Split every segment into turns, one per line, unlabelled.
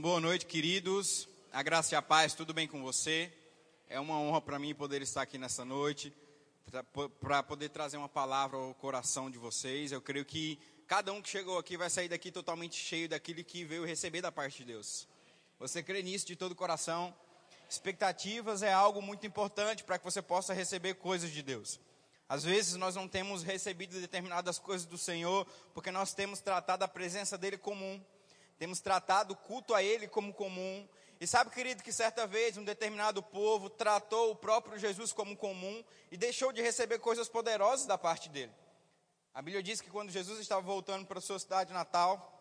Boa noite, queridos. A graça e a paz, tudo bem com você? É uma honra para mim poder estar aqui nessa noite, para poder trazer uma palavra ao coração de vocês. Eu creio que cada um que chegou aqui vai sair daqui totalmente cheio daquilo que veio receber da parte de Deus. Você crê nisso de todo o coração? Expectativas é algo muito importante para que você possa receber coisas de Deus. Às vezes nós não temos recebido determinadas coisas do Senhor porque nós temos tratado a presença dele comum temos tratado o culto a Ele como comum. E sabe, querido, que certa vez um determinado povo tratou o próprio Jesus como comum e deixou de receber coisas poderosas da parte dele. A Bíblia diz que quando Jesus estava voltando para a sua cidade natal,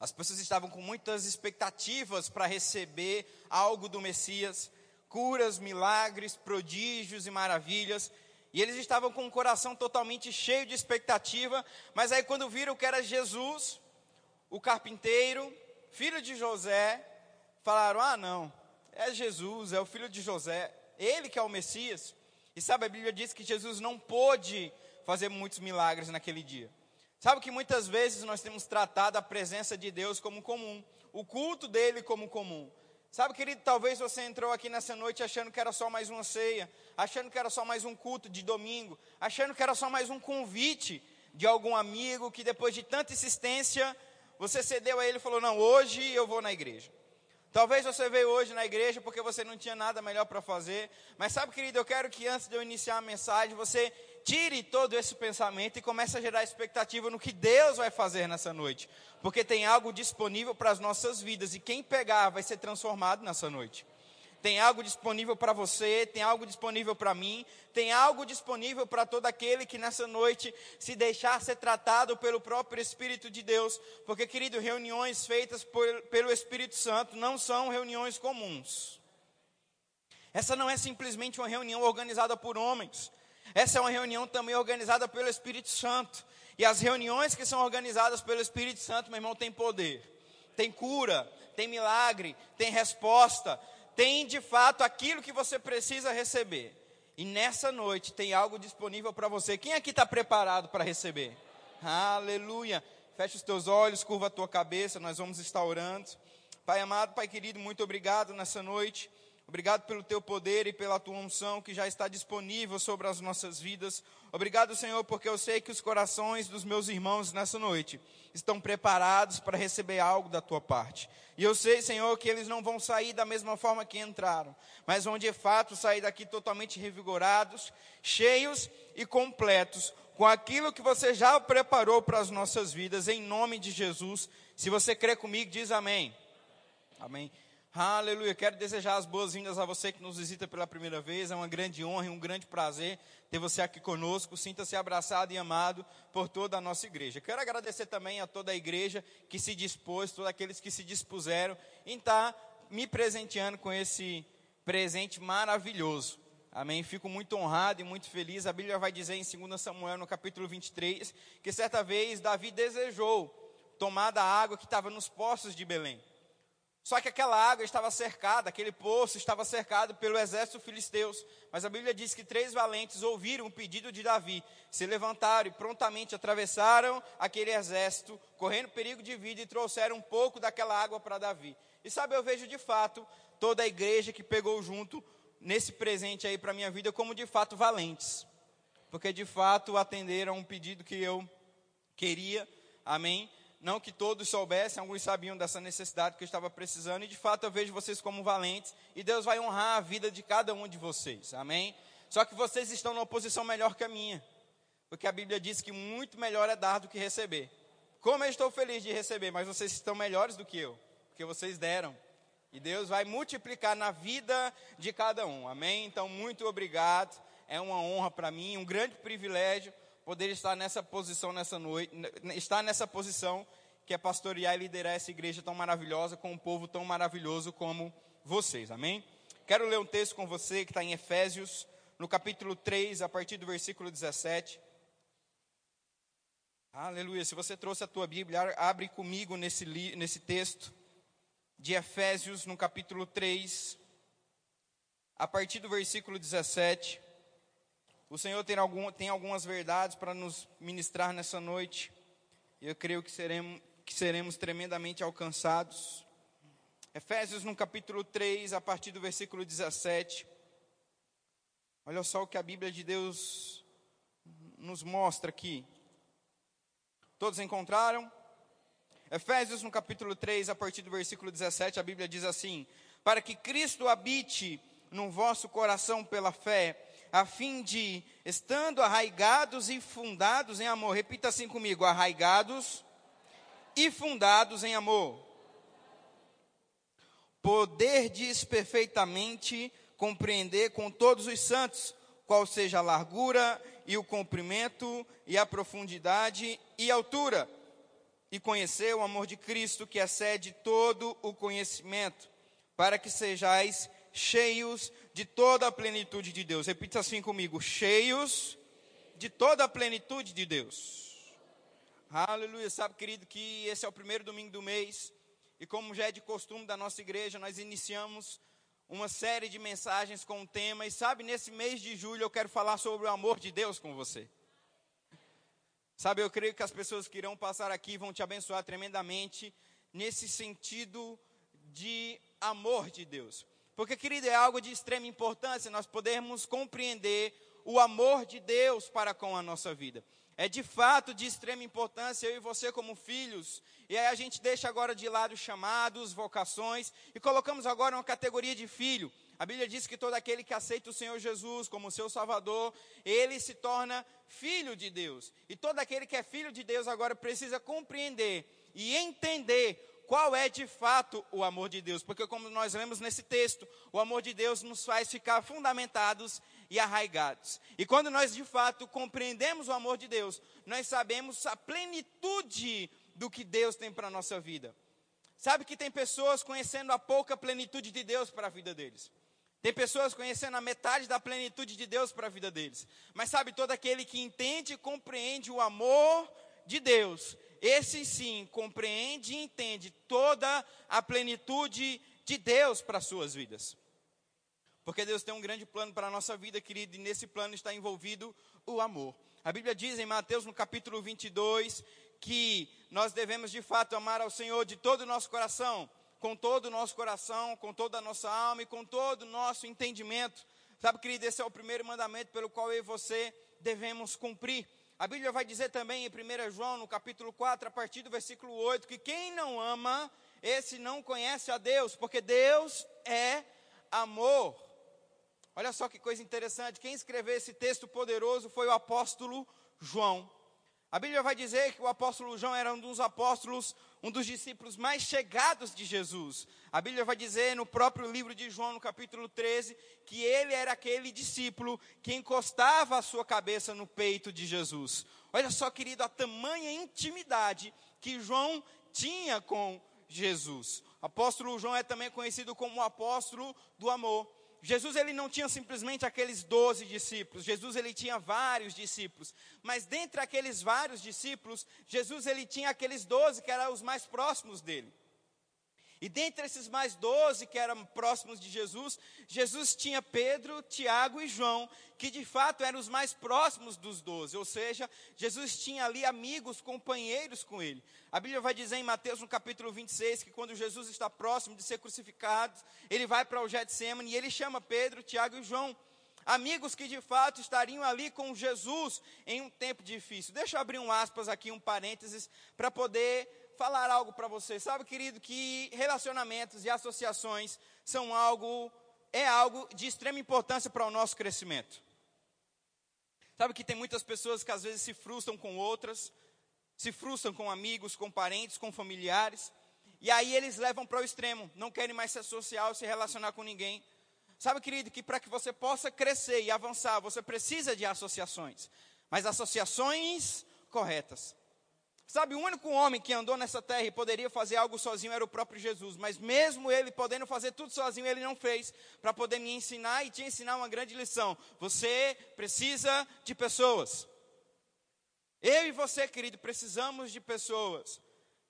as pessoas estavam com muitas expectativas para receber algo do Messias, curas, milagres, prodígios e maravilhas. E eles estavam com o coração totalmente cheio de expectativa, mas aí quando viram que era Jesus, o carpinteiro, filho de José, falaram: Ah, não, é Jesus, é o filho de José, ele que é o Messias. E sabe, a Bíblia diz que Jesus não pôde fazer muitos milagres naquele dia. Sabe que muitas vezes nós temos tratado a presença de Deus como comum, o culto dele como comum. Sabe, querido, talvez você entrou aqui nessa noite achando que era só mais uma ceia, achando que era só mais um culto de domingo, achando que era só mais um convite de algum amigo que depois de tanta insistência você cedeu a ele e falou: Não, hoje eu vou na igreja. Talvez você veio hoje na igreja porque você não tinha nada melhor para fazer. Mas sabe, querido, eu quero que antes de eu iniciar a mensagem, você tire todo esse pensamento e comece a gerar expectativa no que Deus vai fazer nessa noite. Porque tem algo disponível para as nossas vidas e quem pegar vai ser transformado nessa noite tem algo disponível para você, tem algo disponível para mim, tem algo disponível para todo aquele que nessa noite se deixar ser tratado pelo próprio Espírito de Deus, porque, querido, reuniões feitas por, pelo Espírito Santo não são reuniões comuns. Essa não é simplesmente uma reunião organizada por homens, essa é uma reunião também organizada pelo Espírito Santo. E as reuniões que são organizadas pelo Espírito Santo, meu irmão, tem poder, tem cura, tem milagre, tem resposta, tem de fato aquilo que você precisa receber. E nessa noite tem algo disponível para você. Quem aqui está preparado para receber? Aleluia. Feche os teus olhos, curva a tua cabeça, nós vamos estar orando. Pai amado, Pai querido, muito obrigado nessa noite. Obrigado pelo teu poder e pela tua unção que já está disponível sobre as nossas vidas. Obrigado, Senhor, porque eu sei que os corações dos meus irmãos nessa noite estão preparados para receber algo da tua parte. E eu sei, Senhor, que eles não vão sair da mesma forma que entraram, mas vão de fato sair daqui totalmente revigorados, cheios e completos com aquilo que você já preparou para as nossas vidas, em nome de Jesus. Se você crê comigo, diz amém. Amém. Aleluia. Quero desejar as boas-vindas a você que nos visita pela primeira vez. É uma grande honra e um grande prazer ter você aqui conosco. Sinta-se abraçado e amado por toda a nossa igreja. Quero agradecer também a toda a igreja que se dispôs, todos aqueles que se dispuseram em estar me presenteando com esse presente maravilhoso. Amém. Fico muito honrado e muito feliz. A Bíblia vai dizer em 2 Samuel, no capítulo 23, que certa vez Davi desejou tomar da água que estava nos poços de Belém. Só que aquela água estava cercada, aquele poço estava cercado pelo exército filisteus. Mas a Bíblia diz que três valentes ouviram o pedido de Davi, se levantaram e prontamente atravessaram aquele exército, correndo perigo de vida e trouxeram um pouco daquela água para Davi. E sabe, eu vejo de fato toda a igreja que pegou junto nesse presente aí para a minha vida como de fato valentes. Porque de fato atenderam um pedido que eu queria, amém? Não que todos soubessem, alguns sabiam dessa necessidade que eu estava precisando, e de fato eu vejo vocês como valentes, e Deus vai honrar a vida de cada um de vocês, amém? Só que vocês estão numa posição melhor que a minha, porque a Bíblia diz que muito melhor é dar do que receber. Como eu estou feliz de receber, mas vocês estão melhores do que eu, porque vocês deram, e Deus vai multiplicar na vida de cada um, amém? Então, muito obrigado, é uma honra para mim, um grande privilégio poder estar nessa posição nessa noite, estar nessa posição que é pastorear e liderar essa igreja tão maravilhosa, com um povo tão maravilhoso como vocês, amém? Quero ler um texto com você que está em Efésios, no capítulo 3, a partir do versículo 17. Aleluia. Se você trouxe a tua Bíblia, abre comigo nesse, nesse texto de Efésios, no capítulo 3, a partir do versículo 17. O Senhor tem, algum, tem algumas verdades para nos ministrar nessa noite. E eu creio que seremos, que seremos tremendamente alcançados. Efésios no capítulo 3, a partir do versículo 17. Olha só o que a Bíblia de Deus nos mostra aqui. Todos encontraram? Efésios no capítulo 3, a partir do versículo 17, a Bíblia diz assim: Para que Cristo habite no vosso coração pela fé, a fim de, estando arraigados e fundados em amor, repita assim comigo: arraigados e fundados em amor. Poderdes perfeitamente compreender com todos os santos qual seja a largura e o comprimento e a profundidade e a altura, e conhecer o amor de Cristo que excede todo o conhecimento, para que sejais cheios de toda a plenitude de Deus. Repita assim comigo: cheios de toda a plenitude de Deus. Aleluia. Sabe, querido, que esse é o primeiro domingo do mês, e como já é de costume da nossa igreja, nós iniciamos uma série de mensagens com o tema, e sabe, nesse mês de julho eu quero falar sobre o amor de Deus com você. Sabe, eu creio que as pessoas que irão passar aqui vão te abençoar tremendamente nesse sentido de amor de Deus. Porque, querido, é algo de extrema importância nós podermos compreender o amor de Deus para com a nossa vida. É de fato de extrema importância eu e você como filhos. E aí a gente deixa agora de lado chamados, vocações e colocamos agora uma categoria de filho. A Bíblia diz que todo aquele que aceita o Senhor Jesus como seu Salvador, ele se torna filho de Deus. E todo aquele que é filho de Deus agora precisa compreender e entender qual é de fato o amor de Deus, porque como nós lemos nesse texto, o amor de Deus nos faz ficar fundamentados e arraigados. E quando nós de fato compreendemos o amor de Deus, nós sabemos a plenitude do que Deus tem para a nossa vida. Sabe que tem pessoas conhecendo a pouca plenitude de Deus para a vida deles. Tem pessoas conhecendo a metade da plenitude de Deus para a vida deles. Mas sabe, todo aquele que entende e compreende o amor de Deus, esse sim compreende e entende toda a plenitude de Deus para as suas vidas. Porque Deus tem um grande plano para a nossa vida, querido, e nesse plano está envolvido o amor. A Bíblia diz em Mateus, no capítulo 22, que nós devemos de fato amar ao Senhor de todo o nosso coração, com todo o nosso coração, com toda a nossa alma e com todo o nosso entendimento. Sabe, querido, esse é o primeiro mandamento pelo qual eu e você devemos cumprir. A Bíblia vai dizer também em 1 João, no capítulo 4, a partir do versículo 8, que quem não ama, esse não conhece a Deus, porque Deus é amor. Olha só que coisa interessante, quem escreveu esse texto poderoso foi o apóstolo João. A Bíblia vai dizer que o apóstolo João era um dos apóstolos, um dos discípulos mais chegados de Jesus. A Bíblia vai dizer no próprio livro de João, no capítulo 13, que ele era aquele discípulo que encostava a sua cabeça no peito de Jesus. Olha só, querido, a tamanha intimidade que João tinha com Jesus. O apóstolo João é também conhecido como o apóstolo do amor. Jesus ele não tinha simplesmente aqueles doze discípulos, Jesus ele tinha vários discípulos, mas dentre aqueles vários discípulos, Jesus ele tinha aqueles doze que eram os mais próximos dele. E dentre esses mais doze que eram próximos de Jesus, Jesus tinha Pedro, Tiago e João, que de fato eram os mais próximos dos doze, ou seja, Jesus tinha ali amigos, companheiros com ele. A Bíblia vai dizer em Mateus no capítulo 26 que quando Jesus está próximo de ser crucificado, ele vai para o Getsemane e ele chama Pedro, Tiago e João. Amigos que de fato estariam ali com Jesus em um tempo difícil. Deixa eu abrir um aspas aqui, um parênteses, para poder falar algo para você. Sabe, querido, que relacionamentos e associações são algo, é algo de extrema importância para o nosso crescimento. Sabe que tem muitas pessoas que às vezes se frustram com outras, se frustram com amigos, com parentes, com familiares, e aí eles levam para o extremo, não querem mais ser social, se relacionar com ninguém. Sabe, querido, que para que você possa crescer e avançar, você precisa de associações, mas associações corretas. Sabe, o único homem que andou nessa terra e poderia fazer algo sozinho era o próprio Jesus, mas mesmo ele podendo fazer tudo sozinho, ele não fez para poder me ensinar e te ensinar uma grande lição. Você precisa de pessoas. Eu e você, querido, precisamos de pessoas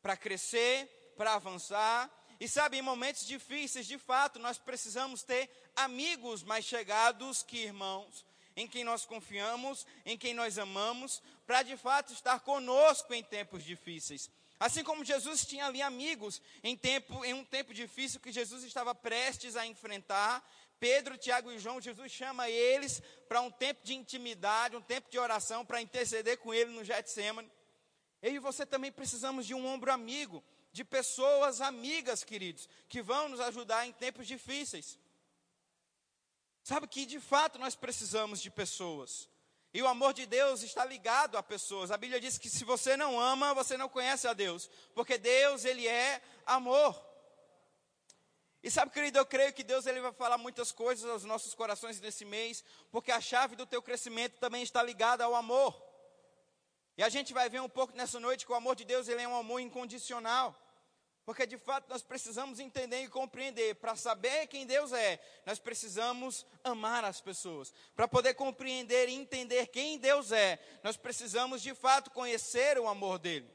para crescer, para avançar. E sabe, em momentos difíceis, de fato, nós precisamos ter amigos mais chegados que irmãos em quem nós confiamos, em quem nós amamos, para de fato estar conosco em tempos difíceis. Assim como Jesus tinha ali amigos em, tempo, em um tempo difícil que Jesus estava prestes a enfrentar, Pedro, Tiago e João, Jesus chama eles para um tempo de intimidade, um tempo de oração, para interceder com ele no Getsemane. Eu e você também precisamos de um ombro amigo, de pessoas amigas, queridos, que vão nos ajudar em tempos difíceis. Sabe que de fato nós precisamos de pessoas. E o amor de Deus está ligado a pessoas. A Bíblia diz que se você não ama, você não conhece a Deus, porque Deus, ele é amor. E sabe, querido, eu creio que Deus ele vai falar muitas coisas aos nossos corações nesse mês, porque a chave do teu crescimento também está ligada ao amor. E a gente vai ver um pouco nessa noite que o amor de Deus ele é um amor incondicional. Porque de fato nós precisamos entender e compreender. Para saber quem Deus é, nós precisamos amar as pessoas. Para poder compreender e entender quem Deus é, nós precisamos de fato conhecer o amor dele.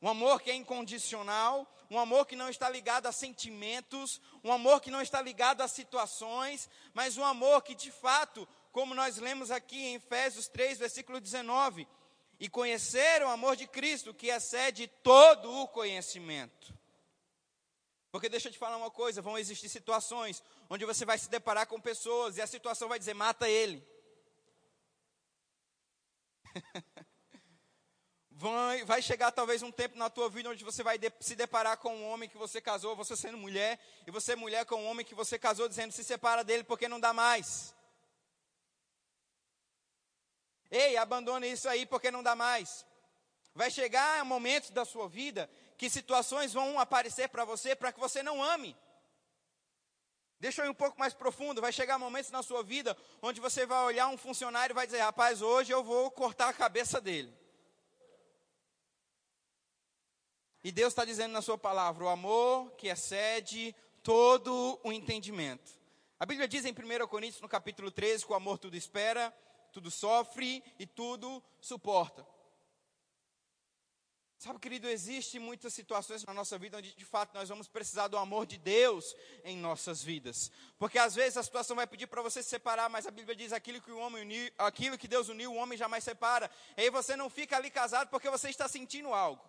Um amor que é incondicional, um amor que não está ligado a sentimentos, um amor que não está ligado a situações, mas um amor que de fato, como nós lemos aqui em Efésios 3, versículo 19, e conhecer o amor de Cristo, que excede todo o conhecimento. Porque deixa eu te falar uma coisa: vão existir situações onde você vai se deparar com pessoas e a situação vai dizer, mata ele. vai, vai chegar talvez um tempo na tua vida onde você vai de, se deparar com um homem que você casou, você sendo mulher, e você mulher com um homem que você casou, dizendo, se separa dele porque não dá mais. Ei, abandone isso aí porque não dá mais. Vai chegar momentos da sua vida que situações vão aparecer para você para que você não ame. Deixa eu ir um pouco mais profundo. Vai chegar momentos na sua vida onde você vai olhar um funcionário e vai dizer: Rapaz, hoje eu vou cortar a cabeça dele. E Deus está dizendo na sua palavra: o amor que excede todo o entendimento. A Bíblia diz em 1 Coríntios, no capítulo 13, que o amor tudo espera, tudo sofre e tudo suporta. Sabe, querido, existe muitas situações na nossa vida onde de fato nós vamos precisar do amor de Deus em nossas vidas. Porque às vezes a situação vai pedir para você se separar, mas a Bíblia diz aquilo que o homem uniu, aquilo que Deus uniu, o homem jamais separa. E aí você não fica ali casado porque você está sentindo algo.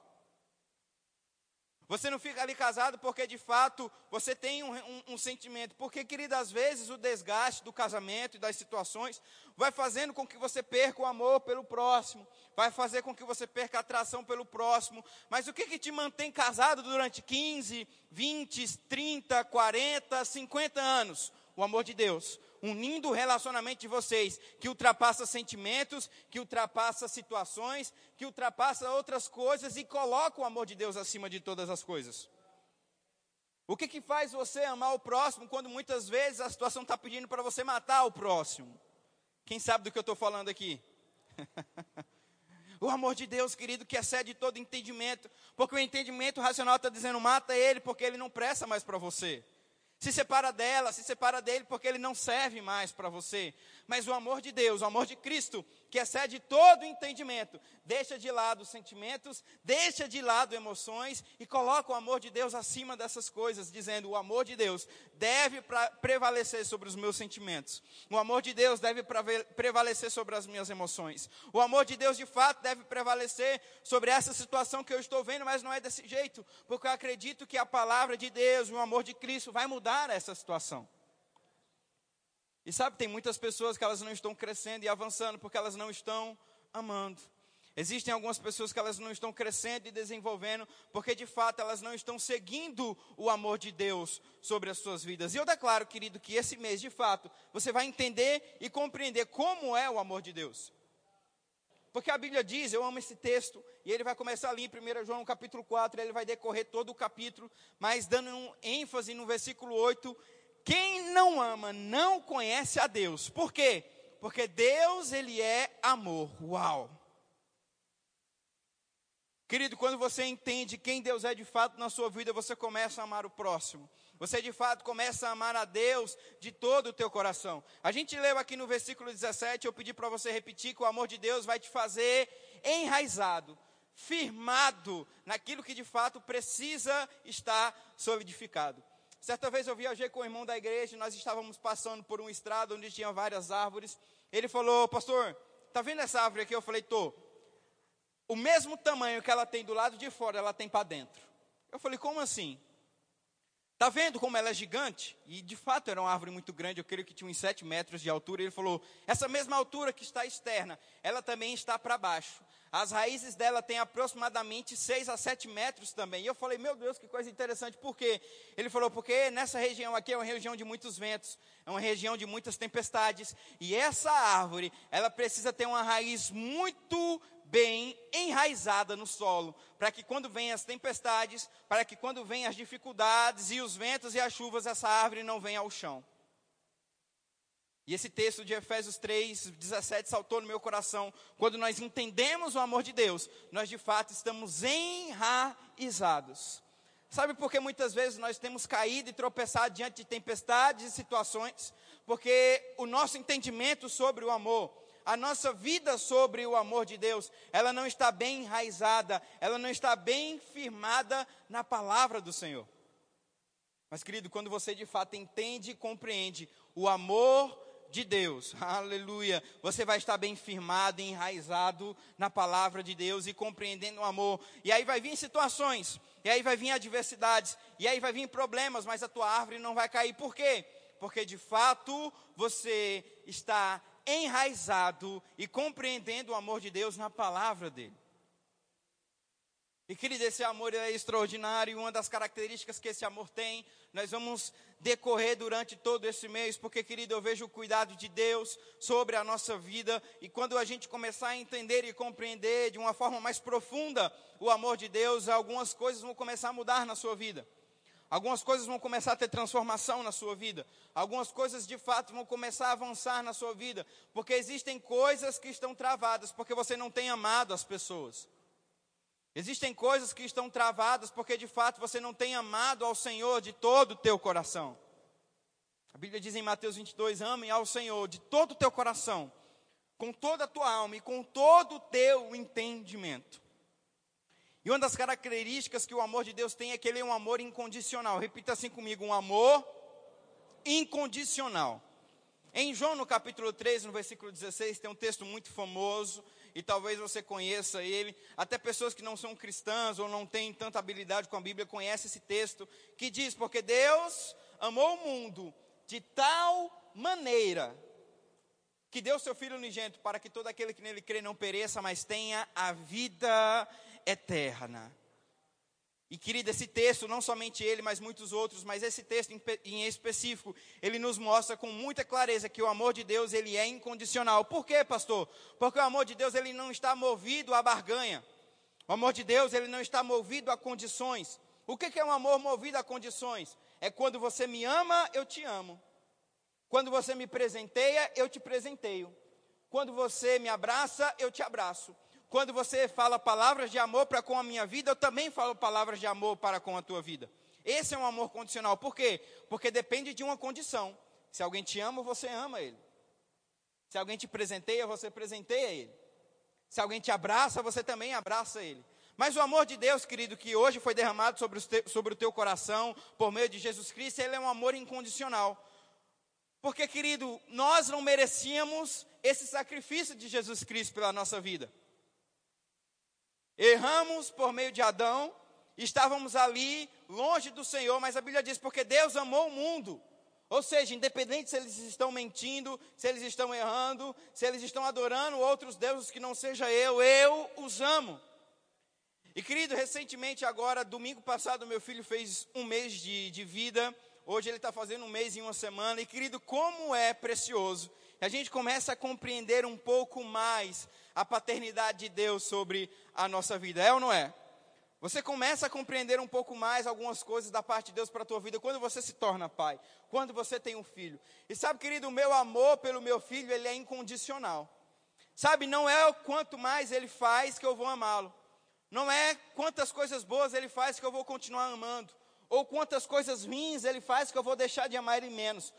Você não fica ali casado porque de fato você tem um, um, um, sentimento. Porque, querida, às vezes o desgaste do casamento e das situações vai fazendo com que você perca o amor pelo próximo, vai fazer com que você perca a atração pelo próximo. Mas o que, que te mantém casado durante 15, 20, 30, 40, 50 anos? O amor de Deus unindo o relacionamento de vocês, que ultrapassa sentimentos, que ultrapassa situações, que ultrapassa outras coisas e coloca o amor de Deus acima de todas as coisas. O que, que faz você amar o próximo quando muitas vezes a situação está pedindo para você matar o próximo? Quem sabe do que eu estou falando aqui? o amor de Deus, querido, que excede todo entendimento, porque o entendimento racional está dizendo mata ele porque ele não presta mais para você. Se separa dela, se separa dele porque ele não serve mais para você. Mas o amor de Deus, o amor de Cristo, que excede todo entendimento, deixa de lado sentimentos, deixa de lado emoções e coloca o amor de Deus acima dessas coisas, dizendo: o amor de Deus deve prevalecer sobre os meus sentimentos, o amor de Deus deve prevalecer sobre as minhas emoções, o amor de Deus de fato deve prevalecer sobre essa situação que eu estou vendo, mas não é desse jeito, porque eu acredito que a palavra de Deus, o amor de Cristo vai mudar essa situação. E sabe, tem muitas pessoas que elas não estão crescendo e avançando porque elas não estão amando. Existem algumas pessoas que elas não estão crescendo e desenvolvendo porque de fato elas não estão seguindo o amor de Deus sobre as suas vidas. E eu declaro, querido, que esse mês de fato você vai entender e compreender como é o amor de Deus. Porque a Bíblia diz, eu amo esse texto, e ele vai começar ali em 1 João capítulo 4, ele vai decorrer todo o capítulo, mas dando um ênfase no versículo 8, quem não ama não conhece a Deus. Por quê? Porque Deus, ele é amor. Uau! Querido, quando você entende quem Deus é de fato na sua vida, você começa a amar o próximo. Você de fato começa a amar a Deus de todo o teu coração. A gente leu aqui no versículo 17, eu pedi para você repetir que o amor de Deus vai te fazer enraizado, firmado naquilo que de fato precisa estar solidificado. Certa vez eu viajei com o irmão da igreja, nós estávamos passando por um estrado onde tinha várias árvores. Ele falou, pastor, tá vendo essa árvore aqui? Eu falei, tô. o mesmo tamanho que ela tem do lado de fora, ela tem para dentro. Eu falei, como assim? Está vendo como ela é gigante? E de fato era uma árvore muito grande, eu creio que tinha uns 7 metros de altura. Ele falou: essa mesma altura que está externa, ela também está para baixo. As raízes dela têm aproximadamente 6 a 7 metros também. E eu falei: meu Deus, que coisa interessante. Por quê? Ele falou: porque nessa região aqui é uma região de muitos ventos, é uma região de muitas tempestades. E essa árvore, ela precisa ter uma raiz muito bem enraizada no solo, para que quando vêm as tempestades, para que quando vêm as dificuldades e os ventos e as chuvas, essa árvore não venha ao chão. E esse texto de Efésios 3, 17 saltou no meu coração. Quando nós entendemos o amor de Deus, nós de fato estamos enraizados. Sabe por que muitas vezes nós temos caído e tropeçado diante de tempestades e situações? Porque o nosso entendimento sobre o amor a nossa vida sobre o amor de Deus, ela não está bem enraizada, ela não está bem firmada na palavra do Senhor. Mas, querido, quando você de fato entende e compreende o amor de Deus, aleluia, você vai estar bem firmado, enraizado na palavra de Deus e compreendendo o amor. E aí vai vir situações, e aí vai vir adversidades, e aí vai vir problemas, mas a tua árvore não vai cair. Por quê? Porque de fato você está enraizado e compreendendo o amor de Deus na palavra dele. E querido, esse amor é extraordinário, uma das características que esse amor tem, nós vamos decorrer durante todo esse mês, porque, querido, eu vejo o cuidado de Deus sobre a nossa vida, e quando a gente começar a entender e compreender de uma forma mais profunda o amor de Deus, algumas coisas vão começar a mudar na sua vida. Algumas coisas vão começar a ter transformação na sua vida. Algumas coisas de fato vão começar a avançar na sua vida. Porque existem coisas que estão travadas porque você não tem amado as pessoas. Existem coisas que estão travadas porque de fato você não tem amado ao Senhor de todo o teu coração. A Bíblia diz em Mateus 22: Amem ao Senhor de todo o teu coração, com toda a tua alma e com todo o teu entendimento. E uma das características que o amor de Deus tem é que ele é um amor incondicional. Repita assim comigo: um amor incondicional. Em João, no capítulo 3, no versículo 16, tem um texto muito famoso, e talvez você conheça ele. Até pessoas que não são cristãs ou não têm tanta habilidade com a Bíblia conhecem esse texto, que diz: Porque Deus amou o mundo de tal maneira que deu seu Filho unigênito para que todo aquele que nele crê não pereça, mas tenha a vida eterna. E querida, esse texto, não somente ele, mas muitos outros, mas esse texto em, específico, ele nos mostra com muita clareza que o amor de Deus, ele é incondicional. Por quê, pastor? Porque o amor de Deus, ele não está movido à barganha. O amor de Deus, ele não está movido a condições. O que é um amor movido a condições? É quando você me ama, eu te amo. Quando você me presenteia, eu te presenteio. Quando você me abraça, eu te abraço. Quando você fala palavras de amor para com a minha vida, eu também falo palavras de amor para com a tua vida. Esse é um amor condicional. Por quê? Porque depende de uma condição. Se alguém te ama, você ama ele. Se alguém te presenteia, você presenteia ele. Se alguém te abraça, você também abraça ele. Mas o amor de Deus, querido, que hoje foi derramado sobre, sobre o teu coração, por meio de Jesus Cristo, ele é um amor incondicional. Porque, querido, nós não merecíamos esse sacrifício de Jesus Cristo pela nossa vida. Erramos por meio de Adão, estávamos ali longe do Senhor, mas a Bíblia diz: porque Deus amou o mundo. Ou seja, independente se eles estão mentindo, se eles estão errando, se eles estão adorando outros deuses que não seja eu, eu os amo. E querido, recentemente, agora, domingo passado, meu filho fez um mês de, de vida. Hoje ele está fazendo um mês e uma semana. E querido, como é precioso. A gente começa a compreender um pouco mais a paternidade de Deus sobre a nossa vida, é ou não é? Você começa a compreender um pouco mais algumas coisas da parte de Deus para a tua vida quando você se torna pai, quando você tem um filho. E sabe, querido, o meu amor pelo meu filho, ele é incondicional. Sabe, não é o quanto mais ele faz que eu vou amá-lo. Não é quantas coisas boas ele faz que eu vou continuar amando. Ou quantas coisas ruins ele faz que eu vou deixar de amar ele menos.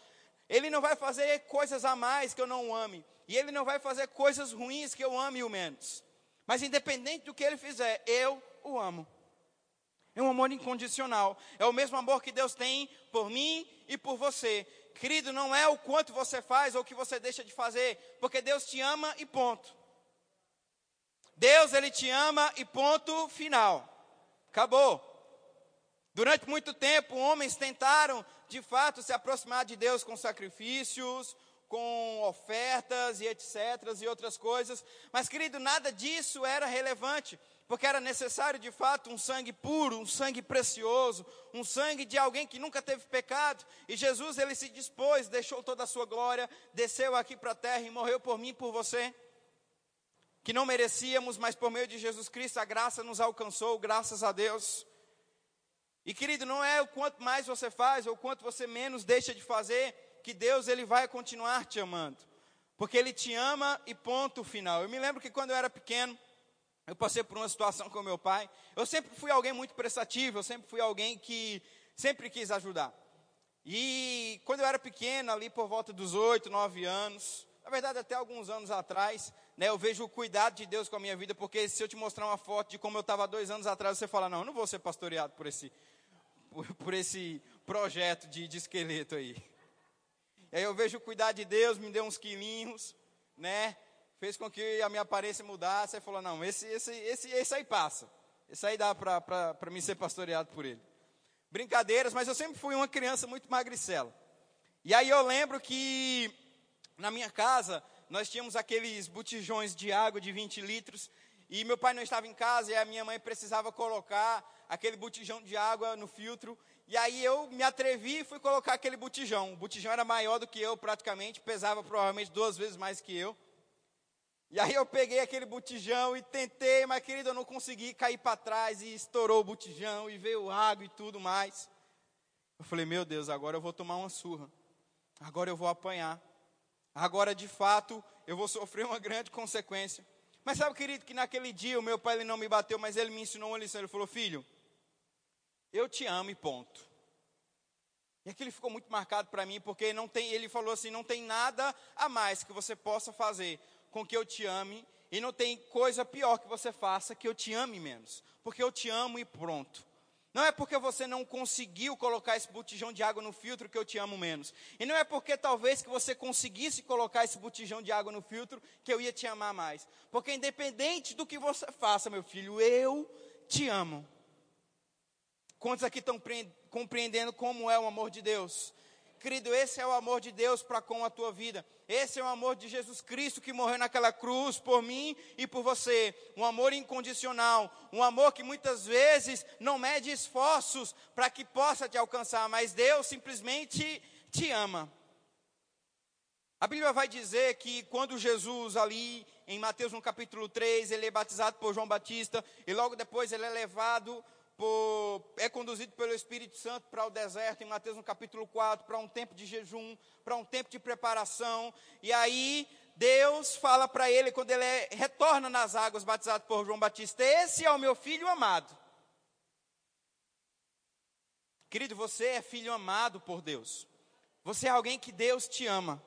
Ele não vai fazer coisas a mais que eu não ame. E ele não vai fazer coisas ruins que eu ame o menos. Mas independente do que ele fizer, eu o amo. É um amor incondicional. É o mesmo amor que Deus tem por mim e por você. Querido, não é o quanto você faz ou o que você deixa de fazer, porque Deus te ama e ponto. Deus, Ele te ama e ponto final. Acabou. Durante muito tempo, homens tentaram, de fato, se aproximar de Deus com sacrifícios, com ofertas e etc. e outras coisas. Mas, querido, nada disso era relevante, porque era necessário, de fato, um sangue puro, um sangue precioso, um sangue de alguém que nunca teve pecado. E Jesus, ele se dispôs, deixou toda a sua glória, desceu aqui para a terra e morreu por mim e por você. Que não merecíamos, mas por meio de Jesus Cristo a graça nos alcançou, graças a Deus. E querido, não é o quanto mais você faz ou quanto você menos deixa de fazer, que Deus ele vai continuar te amando. Porque ele te ama e ponto final. Eu me lembro que quando eu era pequeno, eu passei por uma situação com meu pai. Eu sempre fui alguém muito prestativo, eu sempre fui alguém que sempre quis ajudar. E quando eu era pequeno, ali por volta dos oito, nove anos, na verdade até alguns anos atrás, né, eu vejo o cuidado de Deus com a minha vida, porque se eu te mostrar uma foto de como eu estava dois anos atrás, você fala, não, eu não vou ser pastoreado por esse, por, por esse projeto de, de esqueleto aí. E aí eu vejo o cuidado de Deus, me deu uns quilinhos, né? fez com que a minha aparência mudasse. Aí falou: não, esse, esse, esse, esse aí passa. Esse aí dá para mim ser pastoreado por ele. Brincadeiras, mas eu sempre fui uma criança muito magricela. E aí eu lembro que na minha casa nós tínhamos aqueles botijões de água de 20 litros. E meu pai não estava em casa e a minha mãe precisava colocar aquele botijão de água no filtro. E aí eu me atrevi e fui colocar aquele botijão. O botijão era maior do que eu praticamente, pesava provavelmente duas vezes mais que eu. E aí eu peguei aquele botijão e tentei, mas querido, eu não consegui cair para trás e estourou o botijão e veio água e tudo mais. Eu falei, meu Deus, agora eu vou tomar uma surra. Agora eu vou apanhar. Agora, de fato, eu vou sofrer uma grande consequência. Mas sabe, querido, que naquele dia o meu pai ele não me bateu, mas ele me ensinou uma lição. Ele falou, filho, eu te amo e ponto. E aquilo ficou muito marcado para mim, porque não tem, ele falou assim, não tem nada a mais que você possa fazer com que eu te ame, e não tem coisa pior que você faça que eu te ame menos, porque eu te amo e pronto. Não é porque você não conseguiu colocar esse botijão de água no filtro que eu te amo menos. E não é porque talvez que você conseguisse colocar esse botijão de água no filtro que eu ia te amar mais. Porque independente do que você faça, meu filho, eu te amo. Quantos aqui estão compreendendo como é o amor de Deus? Querido, esse é o amor de Deus para com a tua vida. Esse é o amor de Jesus Cristo que morreu naquela cruz por mim e por você. Um amor incondicional. Um amor que muitas vezes não mede esforços para que possa te alcançar, mas Deus simplesmente te ama. A Bíblia vai dizer que quando Jesus ali em Mateus no capítulo 3, ele é batizado por João Batista e logo depois ele é levado por, é conduzido pelo Espírito Santo para o deserto, em Mateus no capítulo 4, para um tempo de jejum, para um tempo de preparação. E aí Deus fala para ele, quando ele é, retorna nas águas, batizado por João Batista: Esse é o meu filho amado. Querido, você é filho amado por Deus. Você é alguém que Deus te ama.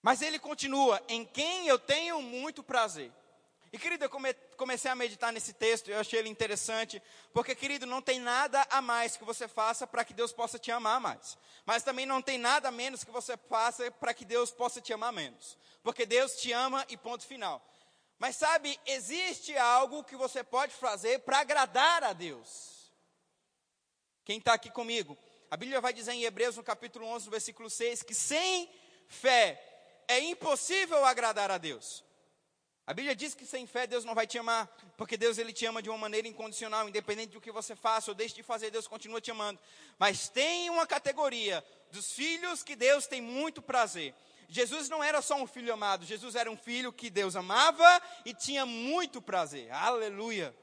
Mas ele continua: Em quem eu tenho muito prazer. E querido, eu come, comecei a meditar nesse texto, eu achei ele interessante, porque querido, não tem nada a mais que você faça para que Deus possa te amar mais. Mas também não tem nada a menos que você faça para que Deus possa te amar menos. Porque Deus te ama e ponto final. Mas sabe, existe algo que você pode fazer para agradar a Deus. Quem está aqui comigo? A Bíblia vai dizer em Hebreus, no capítulo 11, no versículo 6, que sem fé é impossível agradar a Deus. A Bíblia diz que sem fé Deus não vai te amar, porque Deus ele te ama de uma maneira incondicional, independente do que você faça ou deixe de fazer, Deus continua te amando. Mas tem uma categoria dos filhos que Deus tem muito prazer. Jesus não era só um filho amado, Jesus era um filho que Deus amava e tinha muito prazer. Aleluia.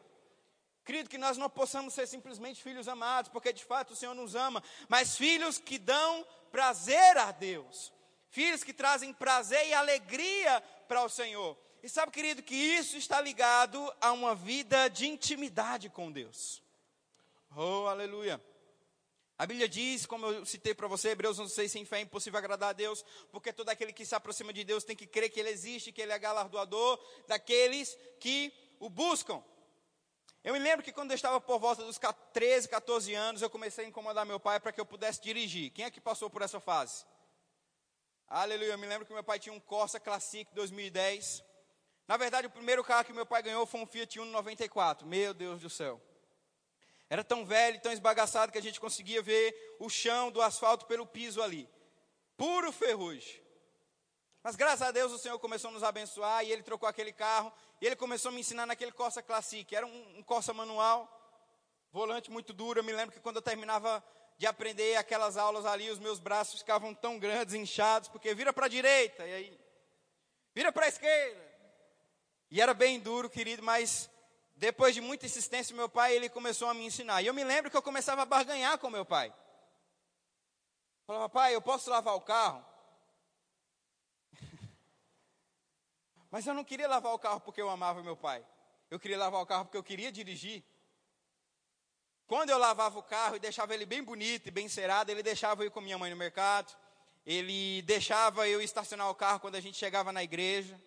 Querido, que nós não possamos ser simplesmente filhos amados, porque de fato o Senhor nos ama, mas filhos que dão prazer a Deus. Filhos que trazem prazer e alegria para o Senhor. E sabe, querido, que isso está ligado a uma vida de intimidade com Deus. Oh, aleluia. A Bíblia diz, como eu citei para você, Hebreus 11:6, sem fé é impossível agradar a Deus, porque todo aquele que se aproxima de Deus tem que crer que Ele existe, que Ele é galardoador daqueles que o buscam. Eu me lembro que quando eu estava por volta dos 13, 14 anos, eu comecei a incomodar meu pai para que eu pudesse dirigir. Quem é que passou por essa fase? Aleluia, eu me lembro que meu pai tinha um Corsa Classic 2010. Na verdade, o primeiro carro que meu pai ganhou foi um Fiat Uno 94. Meu Deus do céu. Era tão velho, tão esbagaçado que a gente conseguia ver o chão do asfalto pelo piso ali. Puro ferrugem. Mas graças a Deus o Senhor começou a nos abençoar e ele trocou aquele carro e ele começou a me ensinar naquele Corsa Classic. Era um, um Corsa manual, volante muito duro. Eu me lembro que quando eu terminava de aprender aquelas aulas ali, os meus braços ficavam tão grandes, inchados, porque vira para a direita e aí vira para a esquerda. E era bem duro, querido, mas depois de muita insistência, meu pai, ele começou a me ensinar. E eu me lembro que eu começava a barganhar com meu pai. Falava, pai, eu posso lavar o carro? Mas eu não queria lavar o carro porque eu amava meu pai. Eu queria lavar o carro porque eu queria dirigir. Quando eu lavava o carro e deixava ele bem bonito e bem cerado, ele deixava eu ir com minha mãe no mercado. Ele deixava eu estacionar o carro quando a gente chegava na igreja.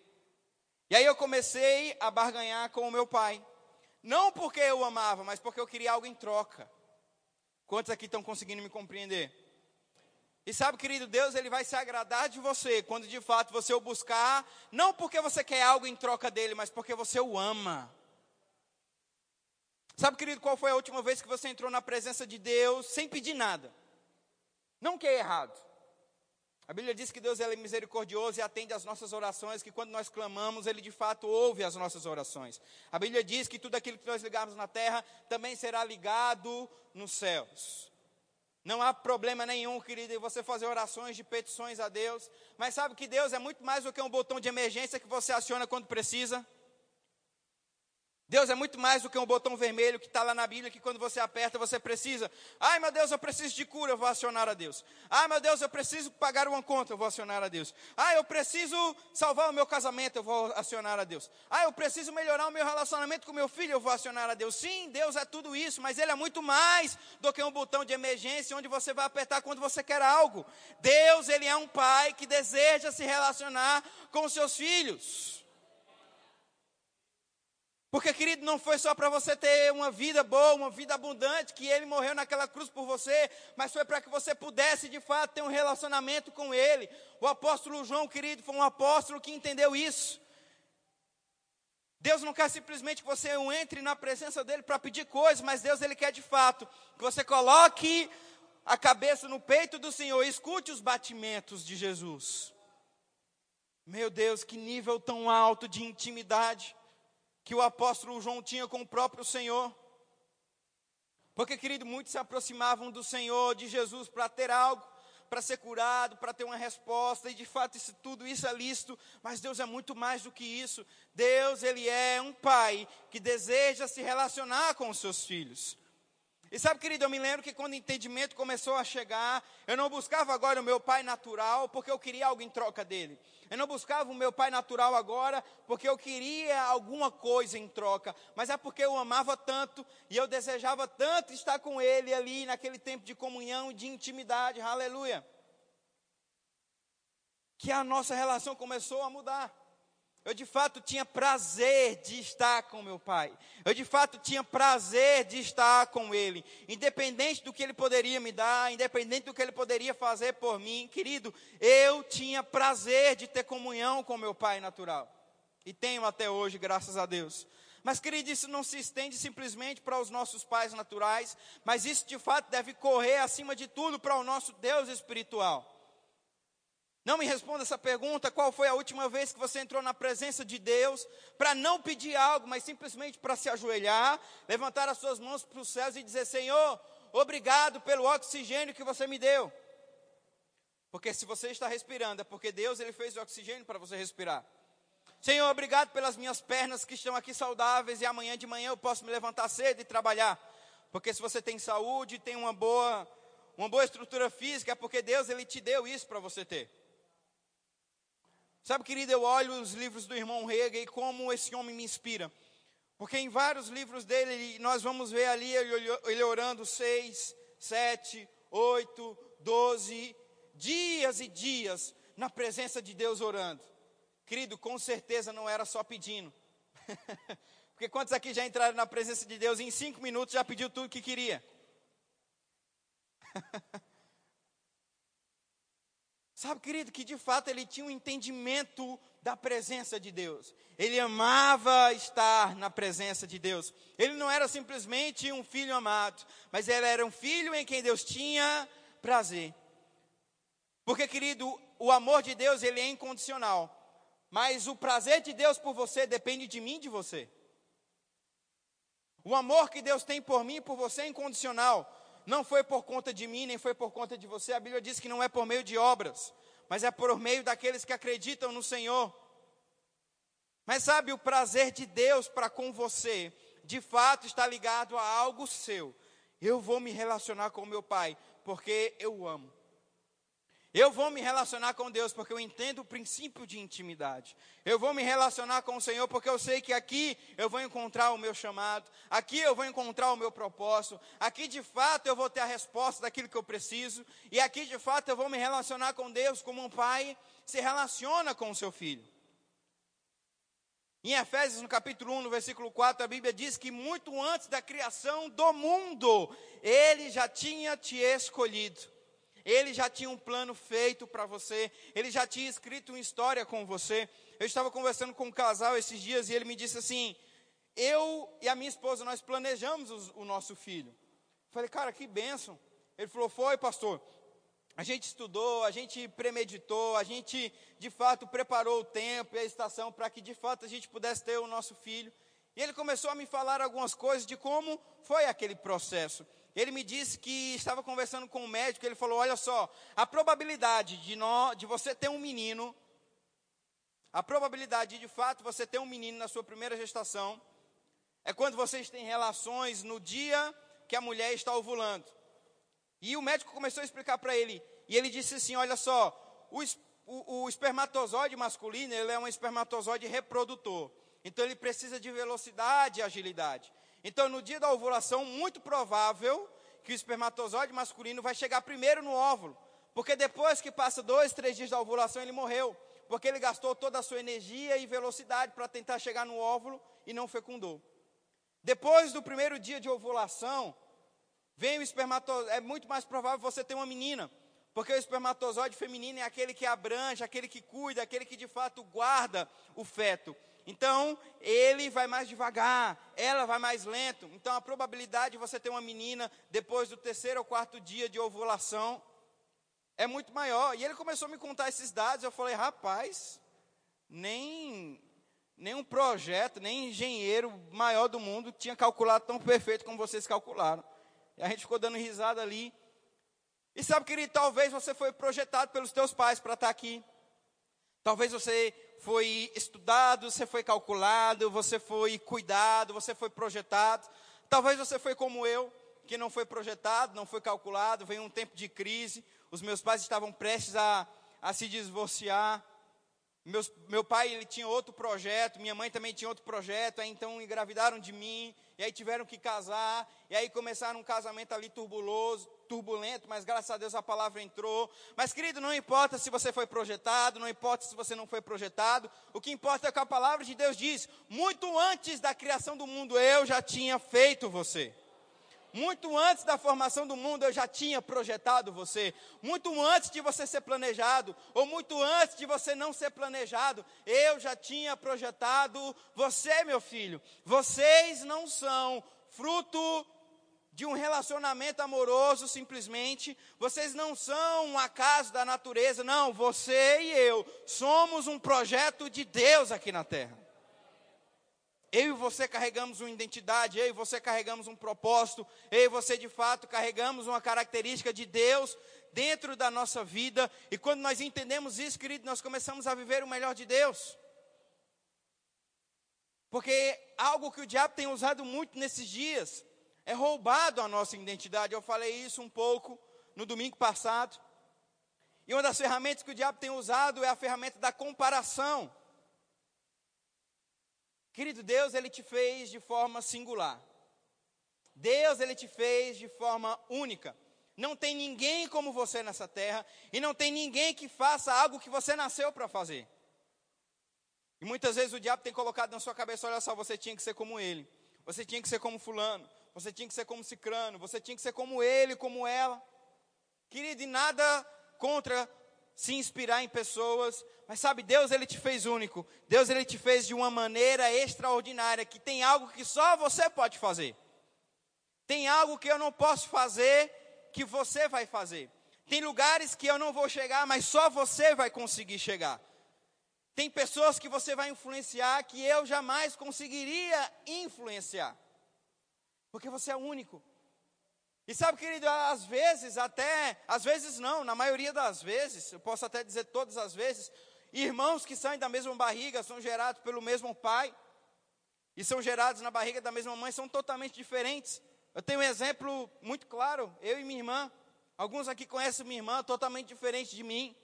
E aí eu comecei a barganhar com o meu pai. Não porque eu amava, mas porque eu queria algo em troca. Quantos aqui estão conseguindo me compreender? E sabe, querido, Deus ele vai se agradar de você quando de fato você o buscar, não porque você quer algo em troca dele, mas porque você o ama. Sabe, querido, qual foi a última vez que você entrou na presença de Deus sem pedir nada? Não que é errado. A Bíblia diz que Deus é misericordioso e atende às nossas orações, que quando nós clamamos, Ele de fato ouve as nossas orações. A Bíblia diz que tudo aquilo que nós ligarmos na terra também será ligado nos céus. Não há problema nenhum, querido, em você fazer orações de petições a Deus, mas sabe que Deus é muito mais do que um botão de emergência que você aciona quando precisa. Deus é muito mais do que um botão vermelho que está lá na Bíblia, que quando você aperta você precisa. Ai meu Deus, eu preciso de cura, eu vou acionar a Deus. Ai meu Deus, eu preciso pagar uma conta, eu vou acionar a Deus. Ai, eu preciso salvar o meu casamento, eu vou acionar a Deus. Ai, eu preciso melhorar o meu relacionamento com meu filho, eu vou acionar a Deus. Sim, Deus é tudo isso, mas Ele é muito mais do que um botão de emergência onde você vai apertar quando você quer algo. Deus, Ele é um pai que deseja se relacionar com os seus filhos. Porque, querido, não foi só para você ter uma vida boa, uma vida abundante, que Ele morreu naquela cruz por você, mas foi para que você pudesse, de fato, ter um relacionamento com Ele. O apóstolo João, querido, foi um apóstolo que entendeu isso. Deus não quer simplesmente que você entre na presença dEle para pedir coisas, mas Deus, Ele quer, de fato, que você coloque a cabeça no peito do Senhor e escute os batimentos de Jesus. Meu Deus, que nível tão alto de intimidade que o apóstolo João tinha com o próprio Senhor. Porque, querido, muitos se aproximavam do Senhor, de Jesus, para ter algo, para ser curado, para ter uma resposta, e de fato isso, tudo isso é lícito, mas Deus é muito mais do que isso. Deus, Ele é um Pai que deseja se relacionar com os seus filhos. E sabe, querido, eu me lembro que quando o entendimento começou a chegar, eu não buscava agora o meu pai natural, porque eu queria algo em troca dele. Eu não buscava o meu pai natural agora, porque eu queria alguma coisa em troca. Mas é porque eu amava tanto e eu desejava tanto estar com ele ali naquele tempo de comunhão e de intimidade. Aleluia. Que a nossa relação começou a mudar. Eu de fato tinha prazer de estar com meu pai. Eu de fato tinha prazer de estar com ele. Independente do que ele poderia me dar, independente do que ele poderia fazer por mim, querido, eu tinha prazer de ter comunhão com meu pai natural. E tenho até hoje, graças a Deus. Mas, querido, isso não se estende simplesmente para os nossos pais naturais, mas isso de fato deve correr acima de tudo para o nosso Deus espiritual. Não me responda essa pergunta: qual foi a última vez que você entrou na presença de Deus para não pedir algo, mas simplesmente para se ajoelhar, levantar as suas mãos para os céus e dizer: Senhor, obrigado pelo oxigênio que você me deu. Porque se você está respirando, é porque Deus ele fez o oxigênio para você respirar. Senhor, obrigado pelas minhas pernas que estão aqui saudáveis e amanhã de manhã eu posso me levantar cedo e trabalhar. Porque se você tem saúde, tem uma boa, uma boa estrutura física, é porque Deus ele te deu isso para você ter. Sabe, querido, eu olho os livros do irmão Rega e como esse homem me inspira. Porque em vários livros dele, nós vamos ver ali ele orando seis, sete, oito, doze dias e dias na presença de Deus orando. Querido, com certeza não era só pedindo. Porque quantos aqui já entraram na presença de Deus e em cinco minutos já pediu tudo que queria? Sabe, querido, que de fato ele tinha um entendimento da presença de Deus. Ele amava estar na presença de Deus. Ele não era simplesmente um filho amado, mas ele era um filho em quem Deus tinha prazer. Porque, querido, o amor de Deus ele é incondicional, mas o prazer de Deus por você depende de mim e de você. O amor que Deus tem por mim e por você é incondicional. Não foi por conta de mim, nem foi por conta de você. A Bíblia diz que não é por meio de obras, mas é por meio daqueles que acreditam no Senhor. Mas sabe, o prazer de Deus para com você, de fato está ligado a algo seu. Eu vou me relacionar com meu Pai, porque eu o amo. Eu vou me relacionar com Deus porque eu entendo o princípio de intimidade. Eu vou me relacionar com o Senhor porque eu sei que aqui eu vou encontrar o meu chamado, aqui eu vou encontrar o meu propósito, aqui de fato eu vou ter a resposta daquilo que eu preciso, e aqui de fato eu vou me relacionar com Deus como um pai se relaciona com o seu filho. Em Efésios, no capítulo 1, no versículo 4, a Bíblia diz que muito antes da criação do mundo, Ele já tinha te escolhido. Ele já tinha um plano feito para você, ele já tinha escrito uma história com você. Eu estava conversando com um casal esses dias e ele me disse assim: Eu e a minha esposa, nós planejamos o, nosso filho. Eu falei, cara, que bênção. Ele falou: Foi, pastor. A gente estudou, a gente premeditou, a gente de fato preparou o tempo e a estação para que de fato a gente pudesse ter o nosso filho. E ele começou a me falar algumas coisas de como foi aquele processo. Ele me disse que estava conversando com o médico, ele falou: "Olha só, a probabilidade de nós, de você ter um menino, a probabilidade de, de fato você ter um menino na sua primeira gestação é quando vocês têm relações no dia que a mulher está ovulando". E o médico começou a explicar para ele, e ele disse assim: "Olha só, o, o, o espermatozoide masculino, ele é um espermatozoide reprodutor. Então ele precisa de velocidade e agilidade. Então, no dia da ovulação, muito provável que o espermatozoide masculino vai chegar primeiro no óvulo, porque depois que passa dois, três dias da ovulação, ele morreu, porque ele gastou toda a sua energia e velocidade para tentar chegar no óvulo e não fecundou. Depois do primeiro dia de ovulação, vem o espermatozoide, é muito mais provável você ter uma menina, porque o espermatozoide feminino é aquele que abrange, aquele que cuida, aquele que de fato guarda o feto. Então, ele vai mais devagar, ela vai mais lento. Então, a probabilidade de você ter uma menina depois do terceiro ou quarto dia de ovulação é muito maior. E ele começou a me contar esses dados. Eu falei, rapaz, nem, nem um projeto, nem engenheiro maior do mundo tinha calculado tão perfeito como vocês calcularam. E a gente ficou dando risada ali. E sabe, querido, talvez você foi projetado pelos teus pais para estar aqui. Talvez você foi estudado, você foi calculado, você foi cuidado, você foi projetado. Talvez você foi como eu, que não foi projetado, não foi calculado, veio um tempo de crise. Os meus pais estavam prestes a, a se divorciar. Meus, meu pai ele tinha outro projeto, minha mãe também tinha outro projeto, aí então engravidaram de mim, e aí tiveram que casar, e aí começaram um casamento ali turbuloso, turbulento, mas graças a Deus a palavra entrou. Mas querido, não importa se você foi projetado, não importa se você não foi projetado, o que importa é que a palavra de Deus diz: muito antes da criação do mundo eu já tinha feito você. Muito antes da formação do mundo eu já tinha projetado você. Muito antes de você ser planejado, ou muito antes de você não ser planejado, eu já tinha projetado você, meu filho. Vocês não são fruto de um relacionamento amoroso simplesmente. Vocês não são um acaso da natureza, não. Você e eu somos um projeto de Deus aqui na terra. Eu e você carregamos uma identidade, eu e você carregamos um propósito, eu e você de fato carregamos uma característica de Deus dentro da nossa vida, e quando nós entendemos isso, querido, nós começamos a viver o melhor de Deus. Porque algo que o diabo tem usado muito nesses dias é roubado a nossa identidade. Eu falei isso um pouco no domingo passado. E uma das ferramentas que o diabo tem usado é a ferramenta da comparação. Querido, Deus ele te fez de forma singular. Deus ele te fez de forma única. Não tem ninguém como você nessa terra e não tem ninguém que faça algo que você nasceu para fazer. E muitas vezes o diabo tem colocado na sua cabeça, olha só, você tinha que ser como ele. Você tinha que ser como fulano, você tinha que ser como cicrano, você tinha que ser como ele, como ela. Querido, e nada contra se inspirar em pessoas, mas sabe, Deus ele te fez único. Deus ele te fez de uma maneira extraordinária, que tem algo que só você pode fazer. Tem algo que eu não posso fazer que você vai fazer. Tem lugares que eu não vou chegar, mas só você vai conseguir chegar. Tem pessoas que você vai influenciar que eu jamais conseguiria influenciar. Porque você é único. E sabe, querido, às vezes, até, às vezes não, na maioria das vezes, eu posso até dizer todas as vezes, irmãos que saem da mesma barriga são gerados pelo mesmo pai, e são gerados na barriga da mesma mãe, são totalmente diferentes. Eu tenho um exemplo muito claro, eu e minha irmã. Alguns aqui conhecem minha irmã, totalmente diferente de mim.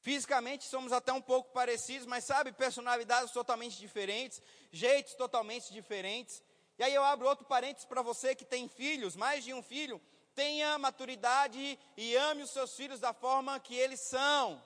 Fisicamente somos até um pouco parecidos, mas sabe, personalidades totalmente diferentes, jeitos totalmente diferentes. E aí eu abro outro parênteses para você que tem filhos, mais de um filho. Tenha maturidade e ame os seus filhos da forma que eles são.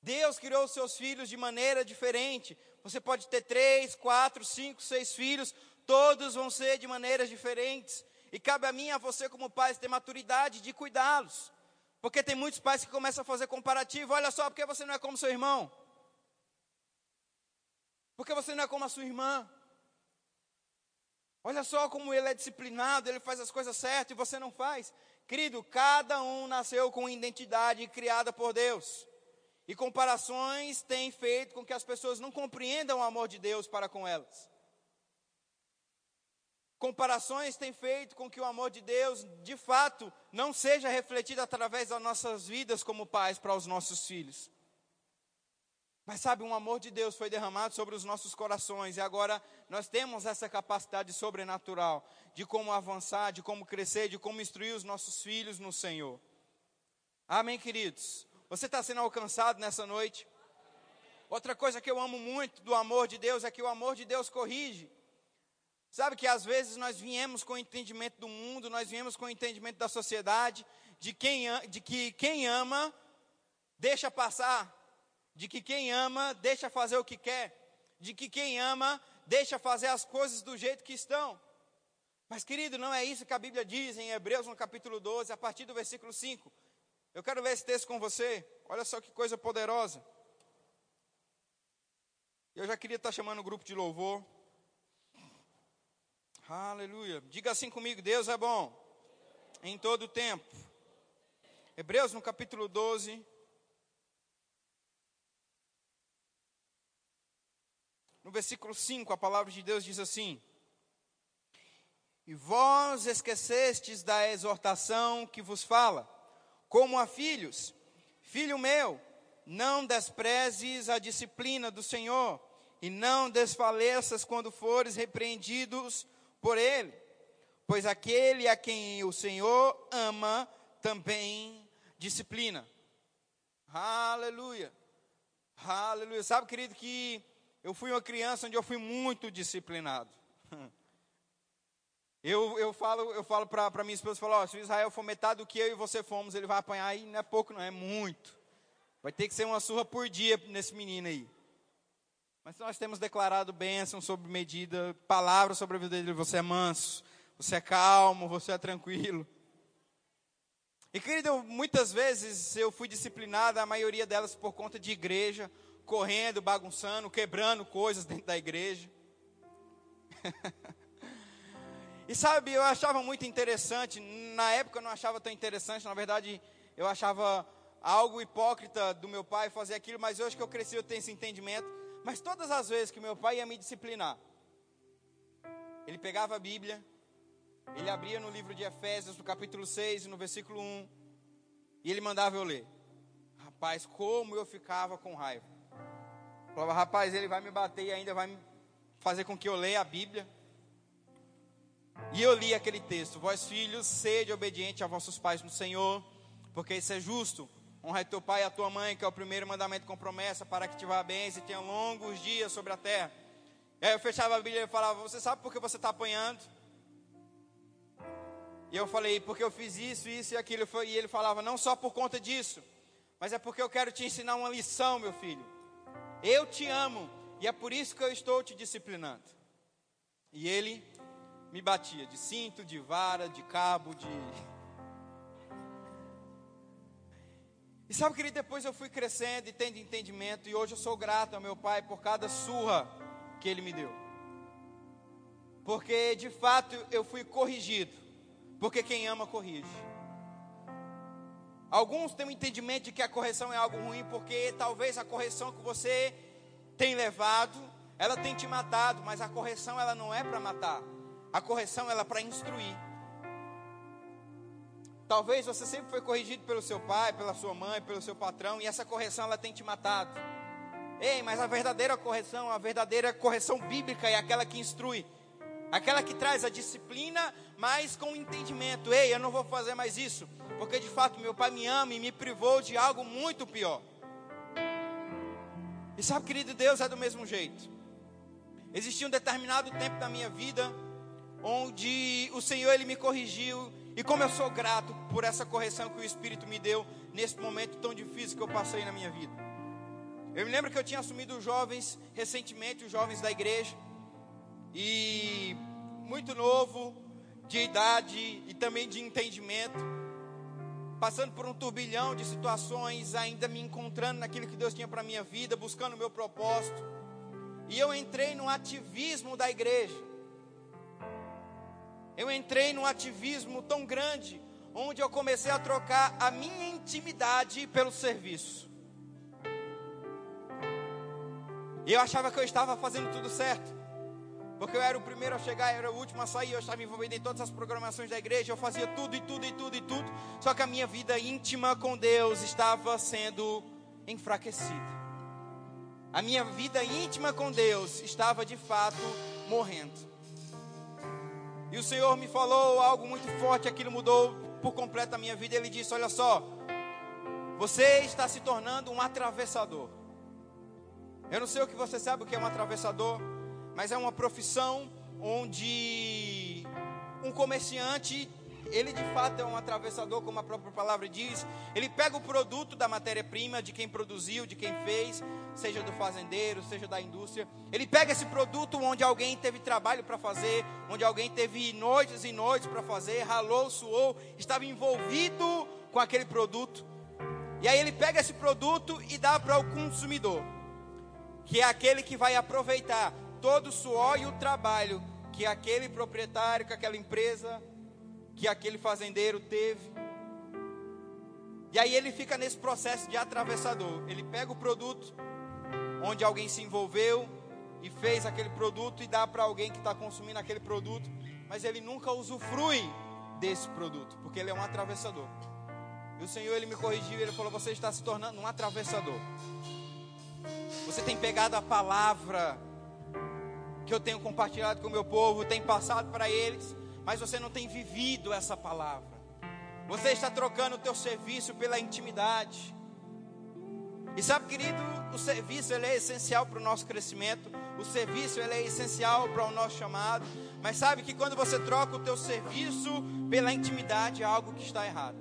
Deus criou os seus filhos de maneira diferente. Você pode ter três, quatro, cinco, seis filhos, todos vão ser de maneiras diferentes. E cabe a mim, a você como pai, ter maturidade de cuidá-los. Porque tem muitos pais que começam a fazer comparativo. Olha só, porque você não é como seu irmão? Porque você não é como a sua irmã. Olha só como ele é disciplinado, ele faz as coisas certas e você não faz. Querido, cada um nasceu com identidade criada por Deus. E comparações têm feito com que as pessoas não compreendam o amor de Deus para com elas. Comparações têm feito com que o amor de Deus, de fato, não seja refletido através das nossas vidas como pais para os nossos filhos. Mas sabe, um amor de Deus foi derramado sobre os nossos corações e agora nós temos essa capacidade sobrenatural de como avançar, de como crescer, de como instruir os nossos filhos no Senhor. Amém, queridos? Você está sendo alcançado nessa noite? Outra coisa que eu amo muito do amor de Deus é que o amor de Deus corrige. Sabe que às vezes nós viemos com o entendimento do mundo, nós viemos com o entendimento da sociedade, de, quem, de que quem ama deixa passar de que quem ama deixa fazer o que quer, de que quem ama deixa fazer as coisas do jeito que estão. Mas, querido, não é isso que a Bíblia diz em Hebreus, no capítulo 12, a partir do versículo 5. Eu quero ver esse texto com você. Olha só que coisa poderosa. Eu já queria estar chamando o grupo de louvor. Aleluia. Diga assim comigo: Deus é bom em todo o tempo. Hebreus, no capítulo 12, No versículo 5, a palavra de Deus diz assim: E vós esquecestes da exortação que vos fala, como a filhos, filho meu, não desprezes a disciplina do Senhor, e não desfaleças quando fores repreendidos por ele, pois aquele a quem o Senhor ama também disciplina. Aleluia. Aleluia. Sabe, querido, que eu fui uma criança onde eu fui muito disciplinado. Eu, eu falo, eu falo para minha esposa, falo, ó, se o Israel for metade do que eu e você fomos, ele vai apanhar e não é pouco, não, é muito. Vai ter que ser uma surra por dia nesse menino aí. Mas nós temos declarado bênção sobre medida, palavras sobre a vida dele. Você é manso, você é calmo, você é tranquilo. E querido, muitas vezes eu fui disciplinado, a maioria delas por conta de igreja, correndo, bagunçando, quebrando coisas dentro da igreja. e sabe, eu achava muito interessante, na época eu não achava tão interessante, na verdade eu achava algo hipócrita do meu pai fazer aquilo, mas hoje que eu cresci eu tenho esse entendimento. Mas todas as vezes que meu pai ia me disciplinar, ele pegava a Bíblia, ele abria no livro de Efésios, no capítulo 6, no versículo 1, e ele mandava eu ler. Rapaz, como eu ficava com raiva. Falava, rapaz, ele vai me bater e ainda vai fazer com que eu leia a Bíblia. E eu li aquele texto: Vós filhos, sede obediente a vossos pais no Senhor, porque isso é justo. Honra teu pai e a tua mãe, que é o primeiro mandamento com promessa, para que te vá bem e tenha longos dias sobre a terra. E aí eu fechava a Bíblia e falava: Você sabe por que você está apanhando? E eu falei: Porque eu fiz isso, isso e aquilo. E ele falava: Não só por conta disso, mas é porque eu quero te ensinar uma lição, meu filho. Eu te amo e é por isso que eu estou te disciplinando. E ele me batia de cinto, de vara, de cabo, de. E sabe, querido, depois eu fui crescendo e tendo entendimento, e hoje eu sou grato ao meu pai por cada surra que ele me deu. Porque de fato eu fui corrigido, porque quem ama corrige. Alguns têm o um entendimento de que a correção é algo ruim, porque talvez a correção que você tem levado, ela tem te matado, mas a correção ela não é para matar. A correção ela é para instruir. Talvez você sempre foi corrigido pelo seu pai, pela sua mãe, pelo seu patrão, e essa correção ela tem te matado. Ei, mas a verdadeira correção, a verdadeira correção bíblica é aquela que instrui. Aquela que traz a disciplina, mas com entendimento. Ei, eu não vou fazer mais isso, porque de fato meu pai me ama e me privou de algo muito pior. E sabe, querido Deus, é do mesmo jeito. Existia um determinado tempo da minha vida onde o Senhor ele me corrigiu e como eu sou grato por essa correção que o Espírito me deu nesse momento tão difícil que eu passei na minha vida. Eu me lembro que eu tinha assumido os jovens recentemente, os jovens da igreja, e muito novo, de idade e também de entendimento, passando por um turbilhão de situações, ainda me encontrando naquilo que Deus tinha para minha vida, buscando o meu propósito. E eu entrei no ativismo da igreja. Eu entrei num ativismo tão grande, onde eu comecei a trocar a minha intimidade pelo serviço. E eu achava que eu estava fazendo tudo certo. Porque eu era o primeiro a chegar, eu era o último a sair, eu estava envolvido em todas as programações da igreja, eu fazia tudo e tudo e tudo e tudo. Só que a minha vida íntima com Deus estava sendo enfraquecida. A minha vida íntima com Deus estava de fato morrendo. E o Senhor me falou algo muito forte, aquilo mudou por completo a minha vida. Ele disse: Olha só, você está se tornando um atravessador. Eu não sei o que você sabe o que é um atravessador, mas é uma profissão onde um comerciante ele de fato é um atravessador, como a própria palavra diz. Ele pega o produto da matéria-prima, de quem produziu, de quem fez, seja do fazendeiro, seja da indústria. Ele pega esse produto onde alguém teve trabalho para fazer, onde alguém teve noites e noites para fazer, ralou, suou, estava envolvido com aquele produto. E aí ele pega esse produto e dá para o consumidor, que é aquele que vai aproveitar todo o suor e o trabalho que aquele proprietário, que aquela empresa que aquele fazendeiro teve. E aí ele fica nesse processo de atravessador. Ele pega o produto onde alguém se envolveu e fez aquele produto e dá para alguém que está consumindo aquele produto, mas ele nunca usufrui desse produto, porque ele é um atravessador. E o Senhor ele me corrigiu, ele falou: "Você está se tornando um atravessador. Você tem pegado a palavra que eu tenho compartilhado com o meu povo, tem passado para eles, mas você não tem vivido essa palavra. Você está trocando o teu serviço pela intimidade. E sabe, querido, o serviço ele é essencial para o nosso crescimento. O serviço ele é essencial para o nosso chamado. Mas sabe que quando você troca o teu serviço pela intimidade, é algo que está errado.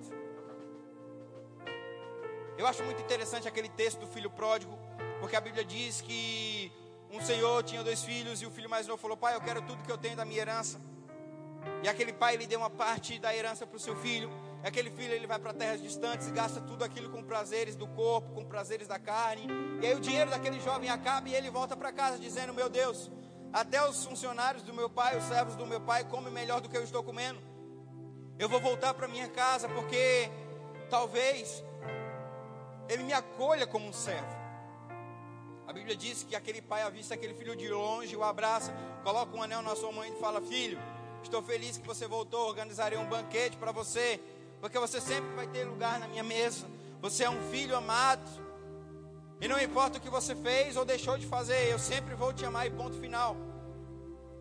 Eu acho muito interessante aquele texto do filho pródigo, porque a Bíblia diz que um senhor tinha dois filhos e o filho mais novo falou: Pai, eu quero tudo que eu tenho da minha herança. E aquele pai ele deu uma parte da herança para o seu filho. E aquele filho ele vai para terras distantes e gasta tudo aquilo com prazeres do corpo, com prazeres da carne. E aí o dinheiro daquele jovem acaba e ele volta para casa dizendo: Meu Deus, até os funcionários do meu pai, os servos do meu pai comem melhor do que eu estou comendo. Eu vou voltar para minha casa porque talvez ele me acolha como um servo. A Bíblia diz que aquele pai avista aquele filho de longe, o abraça, coloca um anel na sua mãe e fala: Filho, Estou feliz que você voltou. Organizarei um banquete para você, porque você sempre vai ter lugar na minha mesa. Você é um filho amado. E não importa o que você fez ou deixou de fazer, eu sempre vou te amar e ponto final.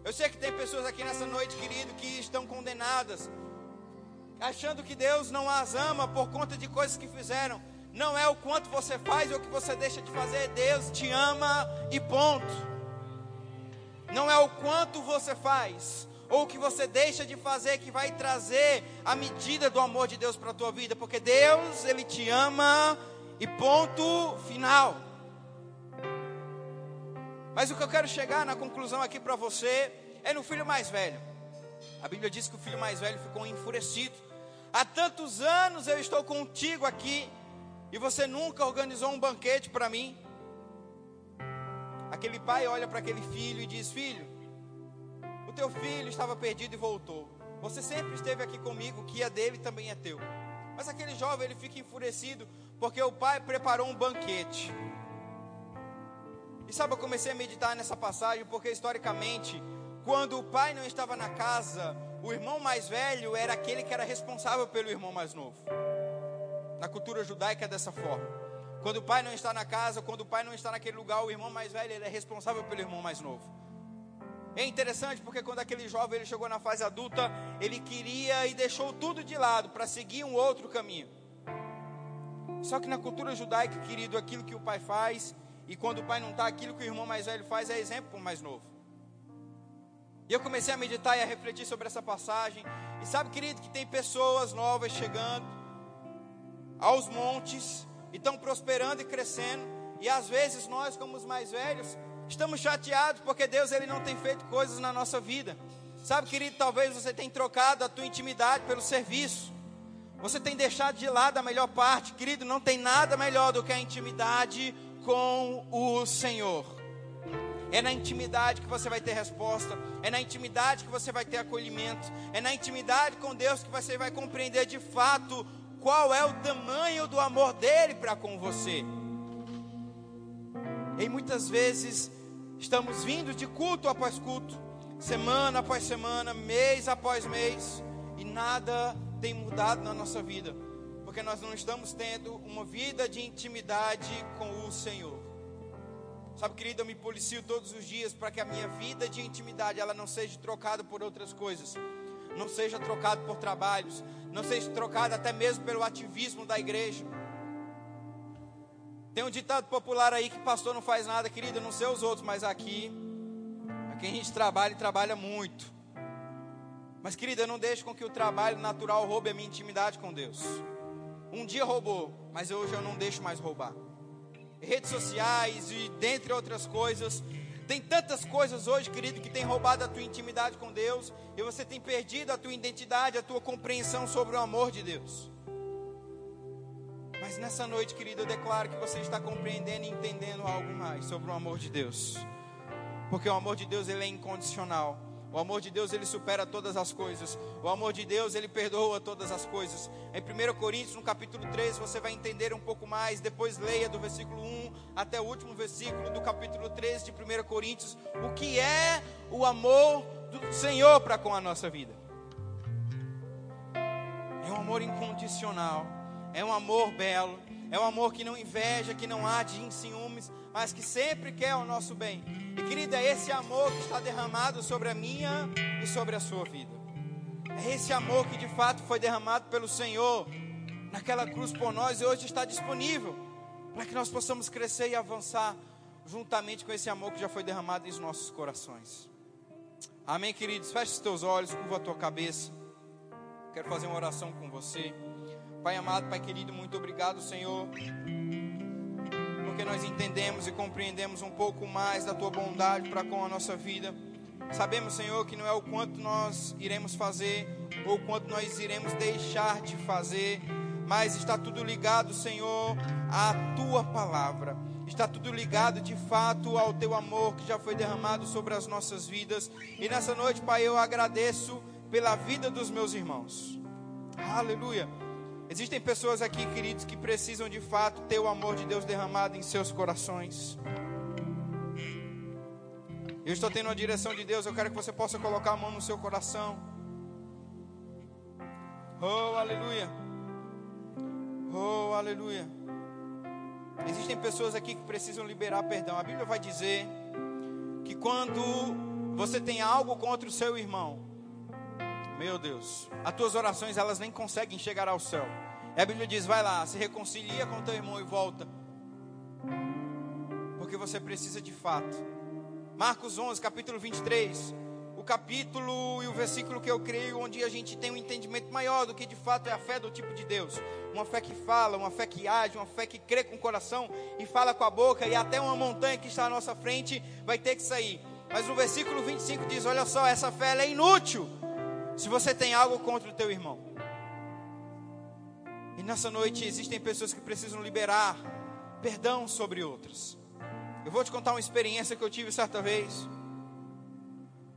Eu sei que tem pessoas aqui nessa noite, querido, que estão condenadas, achando que Deus não as ama por conta de coisas que fizeram. Não é o quanto você faz ou o que você deixa de fazer, Deus te ama e ponto. Não é o quanto você faz, ou o que você deixa de fazer que vai trazer a medida do amor de Deus para a tua vida, porque Deus, Ele te ama e ponto final. Mas o que eu quero chegar na conclusão aqui para você é no filho mais velho. A Bíblia diz que o filho mais velho ficou enfurecido. Há tantos anos eu estou contigo aqui E você nunca organizou um banquete para mim? Aquele pai olha para aquele filho e diz: Filho, o teu filho estava perdido e voltou. Você sempre esteve aqui comigo, o que é dele também é teu. Mas aquele jovem ele fica enfurecido porque o pai preparou um banquete. E sabe, eu comecei a meditar nessa passagem porque historicamente, quando o pai não estava na casa, o irmão mais velho era aquele que era responsável pelo irmão mais novo. Na cultura judaica é dessa forma. Quando o pai não está na casa, quando o pai não está naquele lugar, o irmão mais velho é responsável pelo irmão mais novo. É interessante porque quando aquele jovem ele chegou na fase adulta, ele queria e deixou tudo de lado para seguir um outro caminho. Só que na cultura judaica, querido, aquilo que o pai faz e quando o pai não está, aquilo que o irmão mais velho faz é exemplo para o mais novo. E eu comecei a meditar e a refletir sobre essa passagem. E sabe, querido, que tem pessoas novas chegando aos montes e estão prosperando e crescendo. E às vezes nós, como os mais velhos, Estamos chateados porque Deus ele não tem feito coisas na nossa vida. Sabe, querido, talvez você tenha trocado a tua intimidade pelo serviço. Você tem deixado de lado a melhor parte, querido, não tem nada melhor do que a intimidade com o Senhor. É na intimidade que você vai ter resposta, é na intimidade que você vai ter acolhimento, é na intimidade com Deus que você vai compreender de fato qual é o tamanho do amor dele para com você. E muitas vezes Estamos vindo de culto após culto, semana após semana, mês após mês, e nada tem mudado na nossa vida, porque nós não estamos tendo uma vida de intimidade com o Senhor. Sabe, querido, eu me policio todos os dias para que a minha vida de intimidade ela não seja trocada por outras coisas, não seja trocada por trabalhos, não seja trocada até mesmo pelo ativismo da igreja. Tem um ditado popular aí que pastor não faz nada, querido, não sei os outros, mas aqui, aqui a gente trabalha e trabalha muito. Mas, querida, não deixo com que o trabalho natural roube a minha intimidade com Deus. Um dia roubou, mas hoje eu não deixo mais roubar. Redes sociais e dentre outras coisas, tem tantas coisas hoje, querido, que tem roubado a tua intimidade com Deus, e você tem perdido a tua identidade, a tua compreensão sobre o amor de Deus. Mas nessa noite, querido, eu declaro que você está compreendendo e entendendo algo mais sobre o amor de Deus. Porque o amor de Deus ele é incondicional. O amor de Deus ele supera todas as coisas. O amor de Deus ele perdoa todas as coisas. Em 1 Coríntios, no capítulo 3, você vai entender um pouco mais. Depois leia do versículo 1 até o último versículo do capítulo 13 de 1 Coríntios, o que é o amor do Senhor para com a nossa vida. É um amor incondicional é um amor belo, é um amor que não inveja, que não arde em ciúmes, mas que sempre quer o nosso bem. E querida, é esse amor que está derramado sobre a minha e sobre a sua vida. É esse amor que de fato foi derramado pelo Senhor naquela cruz por nós e hoje está disponível para que nós possamos crescer e avançar juntamente com esse amor que já foi derramado em nossos corações. Amém, queridos? Feche os teus olhos, curva a tua cabeça. Quero fazer uma oração com você. Pai amado, Pai querido, muito obrigado, Senhor, porque nós entendemos e compreendemos um pouco mais da tua bondade para com a nossa vida. Sabemos, Senhor, que não é o quanto nós iremos fazer ou o quanto nós iremos deixar de fazer, mas está tudo ligado, Senhor, à tua palavra. Está tudo ligado de fato ao teu amor que já foi derramado sobre as nossas vidas. E nessa noite, Pai, eu agradeço pela vida dos meus irmãos. Aleluia. Existem pessoas aqui, queridos, que precisam de fato ter o amor de Deus derramado em seus corações. Eu estou tendo a direção de Deus, eu quero que você possa colocar a mão no seu coração. Oh, aleluia. Oh, aleluia. Existem pessoas aqui que precisam liberar perdão. A Bíblia vai dizer que quando você tem algo contra o seu irmão, meu Deus, as tuas orações elas nem conseguem chegar ao céu. E a Bíblia diz: vai lá, se reconcilia com teu irmão e volta. Porque você precisa de fato. Marcos 11, capítulo 23. O capítulo e o versículo que eu creio, onde a gente tem um entendimento maior do que de fato é a fé do tipo de Deus. Uma fé que fala, uma fé que age, uma fé que crê com o coração e fala com a boca, e até uma montanha que está à nossa frente vai ter que sair. Mas o versículo 25 diz: Olha só, essa fé é inútil se você tem algo contra o teu irmão. E nessa noite existem pessoas que precisam liberar perdão sobre outras. Eu vou te contar uma experiência que eu tive certa vez.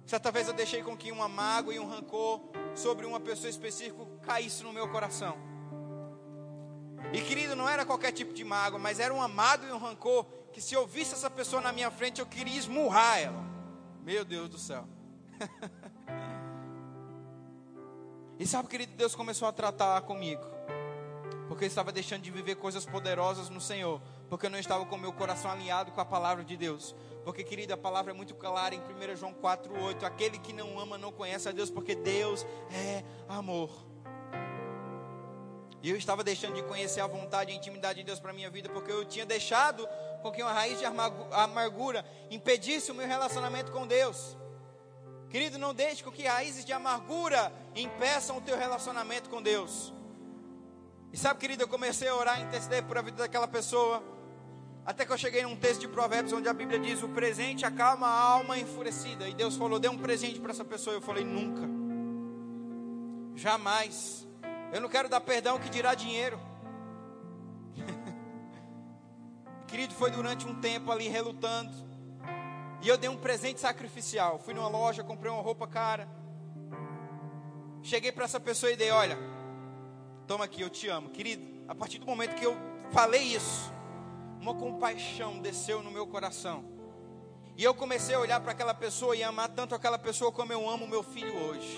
Certa vez eu deixei com que uma mágoa e um rancor sobre uma pessoa específica caísse no meu coração. E querido, não era qualquer tipo de mágoa, mas era uma mágoa e um rancor que se eu visse essa pessoa na minha frente, eu queria esmurrar ela. Meu Deus do céu. e sabe, querido, Deus começou a tratar comigo. Porque eu estava deixando de viver coisas poderosas no Senhor. Porque eu não estava com o meu coração alinhado com a palavra de Deus. Porque, querida, a palavra é muito clara em 1 João 4,8. Aquele que não ama não conhece a Deus, porque Deus é amor. E eu estava deixando de conhecer a vontade e a intimidade de Deus para a minha vida, porque eu tinha deixado com que uma raiz de amargura impedisse o meu relacionamento com Deus. Querido, não deixe que raízes de amargura impeçam o teu relacionamento com Deus. E sabe, querido, eu comecei a orar e interceder por a vida daquela pessoa. Até que eu cheguei num texto de Provérbios onde a Bíblia diz: O presente acalma a alma enfurecida. E Deus falou: Dê um presente para essa pessoa. Eu falei: Nunca, jamais. Eu não quero dar perdão que dirá dinheiro. Querido, foi durante um tempo ali relutando. E eu dei um presente sacrificial. Fui numa loja, comprei uma roupa cara. Cheguei para essa pessoa e dei: Olha, toma aqui, eu te amo. Querido, a partir do momento que eu falei isso, uma compaixão desceu no meu coração. E eu comecei a olhar para aquela pessoa e amar tanto aquela pessoa como eu amo meu filho hoje.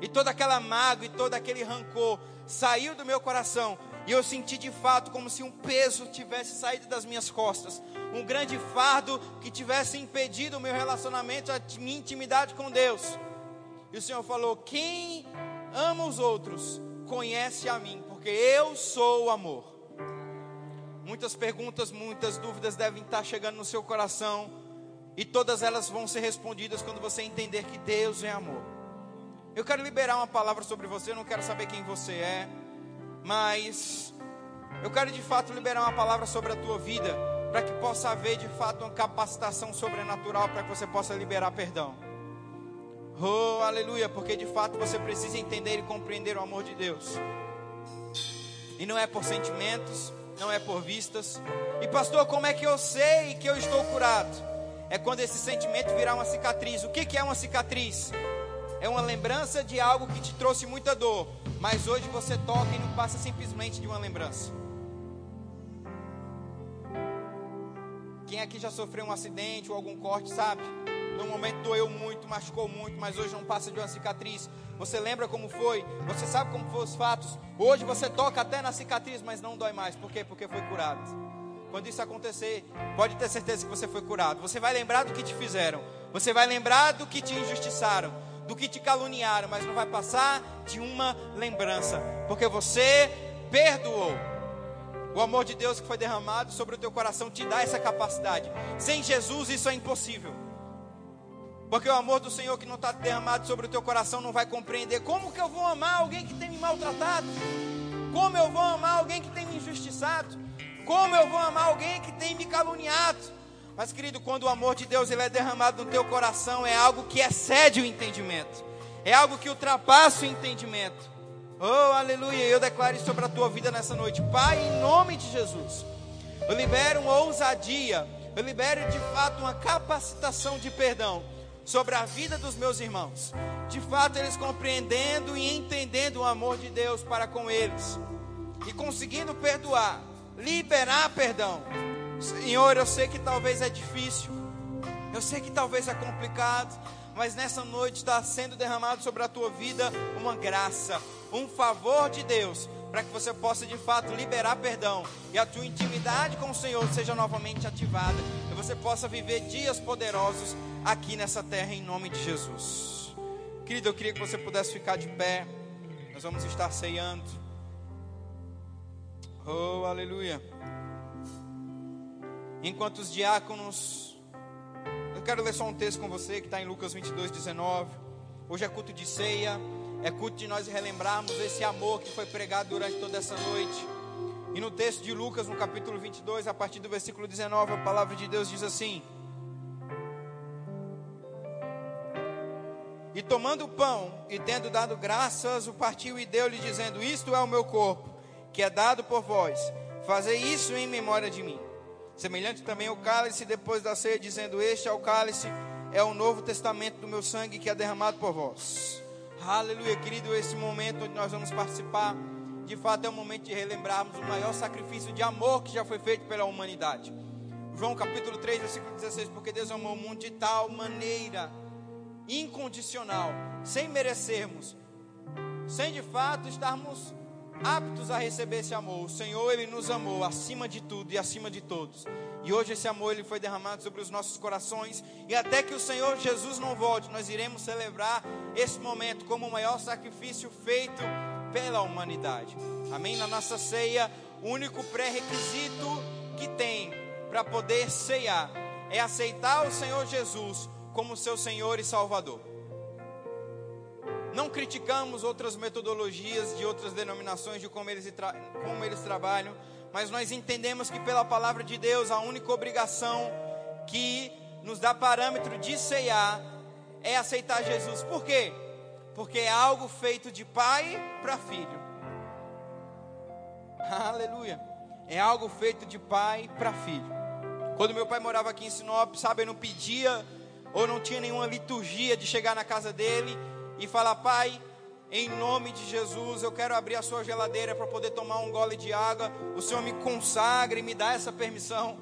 E toda aquela mágoa e todo aquele rancor saiu do meu coração. E eu senti de fato como se um peso tivesse saído das minhas costas. Um grande fardo que tivesse impedido o meu relacionamento, a minha intimidade com Deus. E o Senhor falou: Quem ama os outros, conhece a mim, porque eu sou o amor. Muitas perguntas, muitas dúvidas devem estar chegando no seu coração. E todas elas vão ser respondidas quando você entender que Deus é amor. Eu quero liberar uma palavra sobre você, eu não quero saber quem você é, mas eu quero de fato liberar uma palavra sobre a tua vida, para que possa haver de fato uma capacitação sobrenatural para que você possa liberar perdão. Oh, aleluia, porque de fato você precisa entender e compreender o amor de Deus. E não é por sentimentos, não é por vistas. E pastor, como é que eu sei que eu estou curado? É quando esse sentimento virar uma cicatriz. O que, é uma cicatriz? É uma lembrança de algo que te trouxe muita dor, mas hoje você toca e não passa simplesmente de uma lembrança. Quem aqui já sofreu um acidente ou algum corte, sabe? No momento doeu muito, machucou muito, mas hoje não passa de uma cicatriz. Você lembra como foi? Você sabe como foram os fatos? Hoje você toca até na cicatriz, mas não dói mais. Por quê? Porque foi curado. Quando isso acontecer, pode ter certeza que você foi curado. Você vai lembrar do que te fizeram. Você vai lembrar do que te injustiçaram do que te caluniaram, mas não vai passar de uma lembrança, porque você perdoou. O amor de Deus que foi derramado sobre o teu coração te dá essa capacidade. Sem Jesus isso é impossível. Porque o amor do Senhor que não está derramado sobre o teu coração não vai compreender como que eu vou amar alguém que tem me maltratado? Como eu vou amar alguém que tem me injustiçado? Como eu vou amar alguém que tem me caluniado? Mas, querido, quando o amor de Deus ele é derramado no teu coração, é algo que excede o entendimento, é algo que ultrapassa o entendimento. Oh, aleluia! Eu declaro isso sobre a tua vida nessa noite, Pai, em nome de Jesus. Eu libero uma ousadia, eu libero de fato uma capacitação de perdão sobre a vida dos meus irmãos. De fato, eles compreendendo e entendendo o amor de Deus para com eles e conseguindo perdoar, liberar perdão Senhor, eu sei que talvez é difícil, eu sei que talvez é complicado, mas nessa noite está sendo derramado sobre a tua vida uma graça, um favor de Deus, para que você possa de fato liberar perdão e a tua intimidade com o Senhor seja novamente ativada e você possa viver dias poderosos aqui nessa terra em nome de Jesus. Querido, eu queria que você pudesse ficar de pé, nós vamos estar ceando. Oh, aleluia. Enquanto os diáconos. Eu quero ler só um texto com você que está em Lucas 22, 19. Hoje é culto de ceia. É culto de nós relembrarmos esse amor que foi pregado durante toda essa noite. E no texto de Lucas, no capítulo 22, a partir do versículo 19, a palavra de Deus diz assim: E tomando o pão e tendo dado graças, o partiu e deu-lhe, dizendo: Isto é o meu corpo, que é dado por vós. Fazei isso em memória de mim. Semelhante também o cálice depois da ceia, dizendo: Este é o cálice, é o novo testamento do meu sangue que é derramado por vós. Aleluia, querido, esse momento onde nós vamos participar, de fato é o momento de relembrarmos o maior sacrifício de amor que já foi feito pela humanidade. João capítulo 3, versículo 16, porque Deus amou o mundo de tal maneira incondicional, sem merecermos, sem de fato estarmos aptos a receber esse amor. O Senhor, Ele nos amou acima de tudo e acima de todos. E hoje esse amor ele foi derramado sobre os nossos corações. E até que o Senhor Jesus não volte, nós iremos celebrar esse momento como o maior sacrifício feito pela humanidade. Amém? Na nossa ceia, o único pré-requisito que tem para poder ceiar é aceitar o Senhor Jesus como seu Senhor e Salvador. Não criticamos outras metodologias de outras denominações de como eles, como eles trabalham, mas nós entendemos que pela palavra de Deus a única obrigação que nos dá parâmetro de ceiar é aceitar Jesus. Por quê? Porque é algo feito de pai para filho. Aleluia. É algo feito de pai para filho. Quando meu pai morava aqui em Sinop, sabe, eu não pedia ou não tinha nenhuma liturgia de chegar na casa dele e falar: Pai, em nome de Jesus, eu quero abrir a sua geladeira para poder tomar um gole de água. O Senhor me consagre, me dá essa permissão.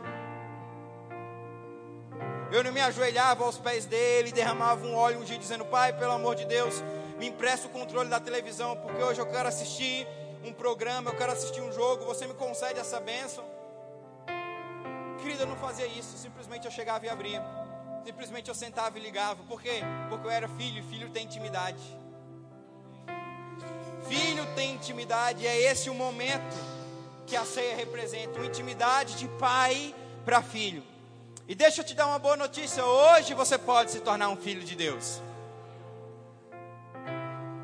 Eu não me ajoelhava aos pés dele, derramava um óleo um dia dizendo: Pai, pelo amor de Deus, me empresta o controle da televisão, porque hoje eu quero assistir um programa, eu quero assistir um jogo. Você me concede essa bênção? Querida, eu não fazia isso, simplesmente eu chegava e abria. Simplesmente eu sentava e ligava. Por quê? Porque eu era filho e filho tem intimidade. Filho tem intimidade, é esse o momento que a ceia representa uma intimidade de pai para filho. E deixa eu te dar uma boa notícia: hoje você pode se tornar um filho de Deus.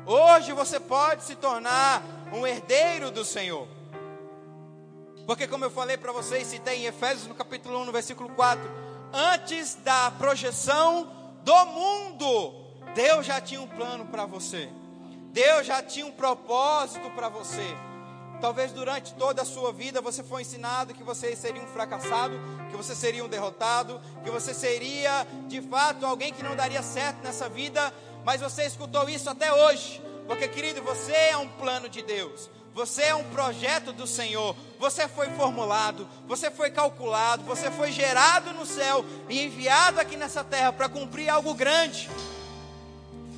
Hoje você pode se tornar um herdeiro do Senhor. Porque, como eu falei para vocês, citei em Efésios no capítulo 1, no versículo 4 antes da projeção do mundo, Deus já tinha um plano para você. Deus já tinha um propósito para você. Talvez durante toda a sua vida você foi ensinado que você seria um fracassado, que você seria um derrotado, que você seria de fato alguém que não daria certo nessa vida, mas você escutou isso até hoje, porque querido, você é um plano de Deus. Você é um projeto do Senhor. Você foi formulado, você foi calculado, você foi gerado no céu e enviado aqui nessa terra para cumprir algo grande.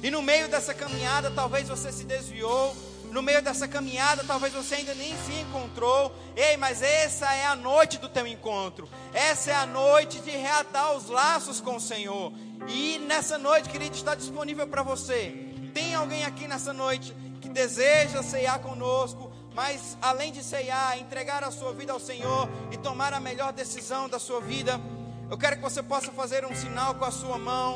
E no meio dessa caminhada, talvez você se desviou. No meio dessa caminhada, talvez você ainda nem se encontrou. Ei, mas essa é a noite do teu encontro. Essa é a noite de reatar os laços com o Senhor. E nessa noite, querido, está disponível para você. Tem alguém aqui nessa noite deseja ceiar conosco, mas além de ceiar, entregar a sua vida ao Senhor e tomar a melhor decisão da sua vida, eu quero que você possa fazer um sinal com a sua mão.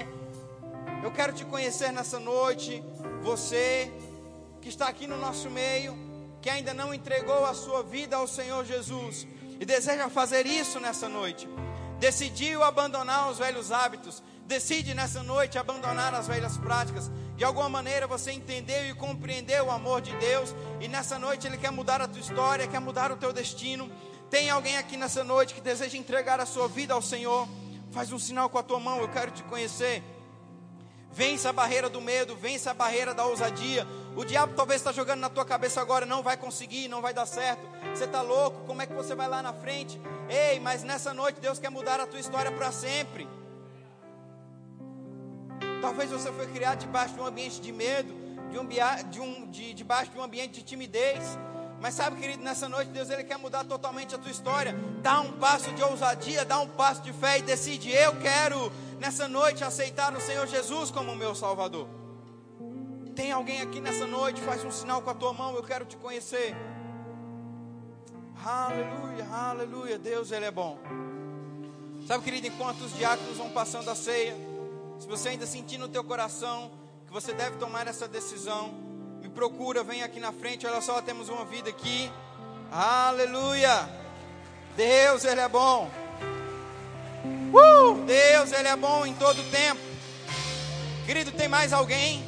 Eu quero te conhecer nessa noite, você que está aqui no nosso meio, que ainda não entregou a sua vida ao Senhor Jesus e deseja fazer isso nessa noite. Decidiu abandonar os velhos hábitos, decide nessa noite abandonar as velhas práticas. De alguma maneira você entendeu e compreendeu o amor de Deus, e nessa noite Ele quer mudar a tua história, quer mudar o teu destino. Tem alguém aqui nessa noite que deseja entregar a sua vida ao Senhor? Faz um sinal com a tua mão, eu quero te conhecer. Vença a barreira do medo, vença a barreira da ousadia. O diabo talvez está jogando na tua cabeça agora, não vai conseguir, não vai dar certo. Você está louco, como é que você vai lá na frente? Ei, mas nessa noite Deus quer mudar a tua história para sempre. Talvez você foi criado debaixo de um ambiente de medo, de um, de um, de, debaixo de um ambiente de timidez. Mas sabe, querido, nessa noite Deus ele quer mudar totalmente a tua história. Dá um passo de ousadia, dá um passo de fé e decide: eu quero nessa noite aceitar o Senhor Jesus como meu Salvador. Tem alguém aqui nessa noite? Faz um sinal com a tua mão, eu quero te conhecer. Aleluia, aleluia. Deus, Ele é bom. Sabe, querido, enquanto os diáconos vão passando a ceia, se você ainda sentir no teu coração que você deve tomar essa decisão, me procura, vem aqui na frente. Olha só, temos uma vida aqui. Aleluia! Deus, Ele é bom. Uh! Deus, Ele é bom em todo tempo. Querido, tem mais alguém?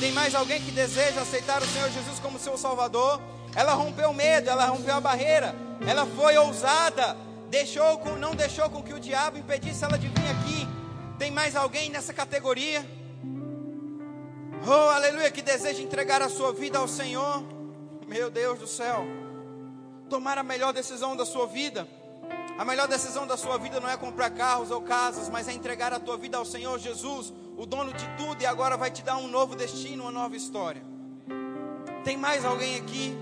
Tem mais alguém que deseja aceitar o Senhor Jesus como seu Salvador? Ela rompeu o medo, ela rompeu a barreira. Ela foi ousada. Deixou com, não deixou com que o diabo impedisse ela de vir aqui. Tem mais alguém nessa categoria? Oh, aleluia, que deseja entregar a sua vida ao Senhor. Meu Deus do céu. Tomar a melhor decisão da sua vida. A melhor decisão da sua vida não é comprar carros ou casas, mas é entregar a tua vida ao Senhor Jesus, o dono de tudo, e agora vai te dar um novo destino, uma nova história. Tem mais alguém aqui?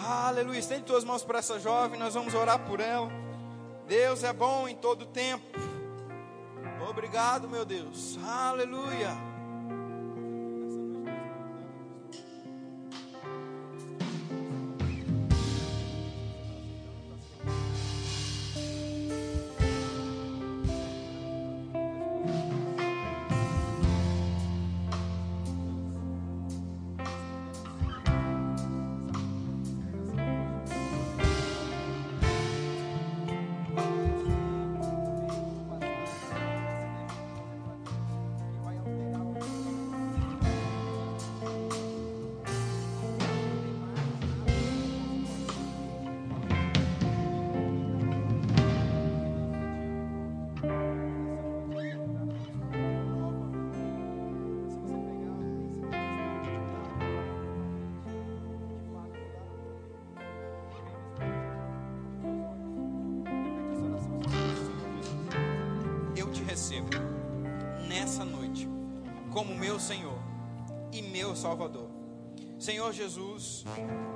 Aleluia. Estende tuas mãos para essa jovem, nós vamos orar por ela. Deus é bom em todo tempo. Obrigado, meu Deus. Aleluia. Salvador. Senhor Jesus,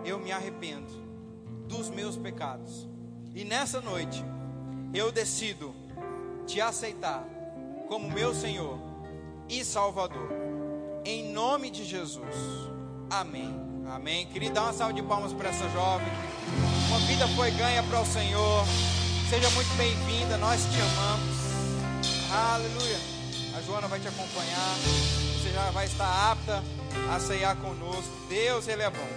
eu me arrependo dos meus pecados e nessa noite eu decido te aceitar como meu Senhor e Salvador. Em nome de Jesus. Amém. Amém. Queria dar uma salva de palmas para essa jovem. Uma vida foi ganha para o Senhor. Seja muito bem-vinda. Nós te amamos. Aleluia. A Joana vai te acompanhar. Você já vai estar apta a ceiar conosco. Deus, Ele é bom.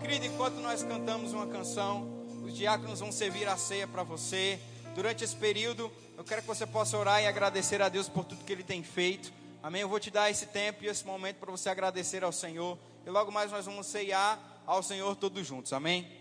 Querido, enquanto nós cantamos uma canção, os diáconos vão servir a ceia para você. Durante esse período, eu quero que você possa orar e agradecer a Deus por tudo que Ele tem feito. Amém? Eu vou te dar esse tempo e esse momento para você agradecer ao Senhor. E logo mais nós vamos ceiar ao Senhor todos juntos. Amém?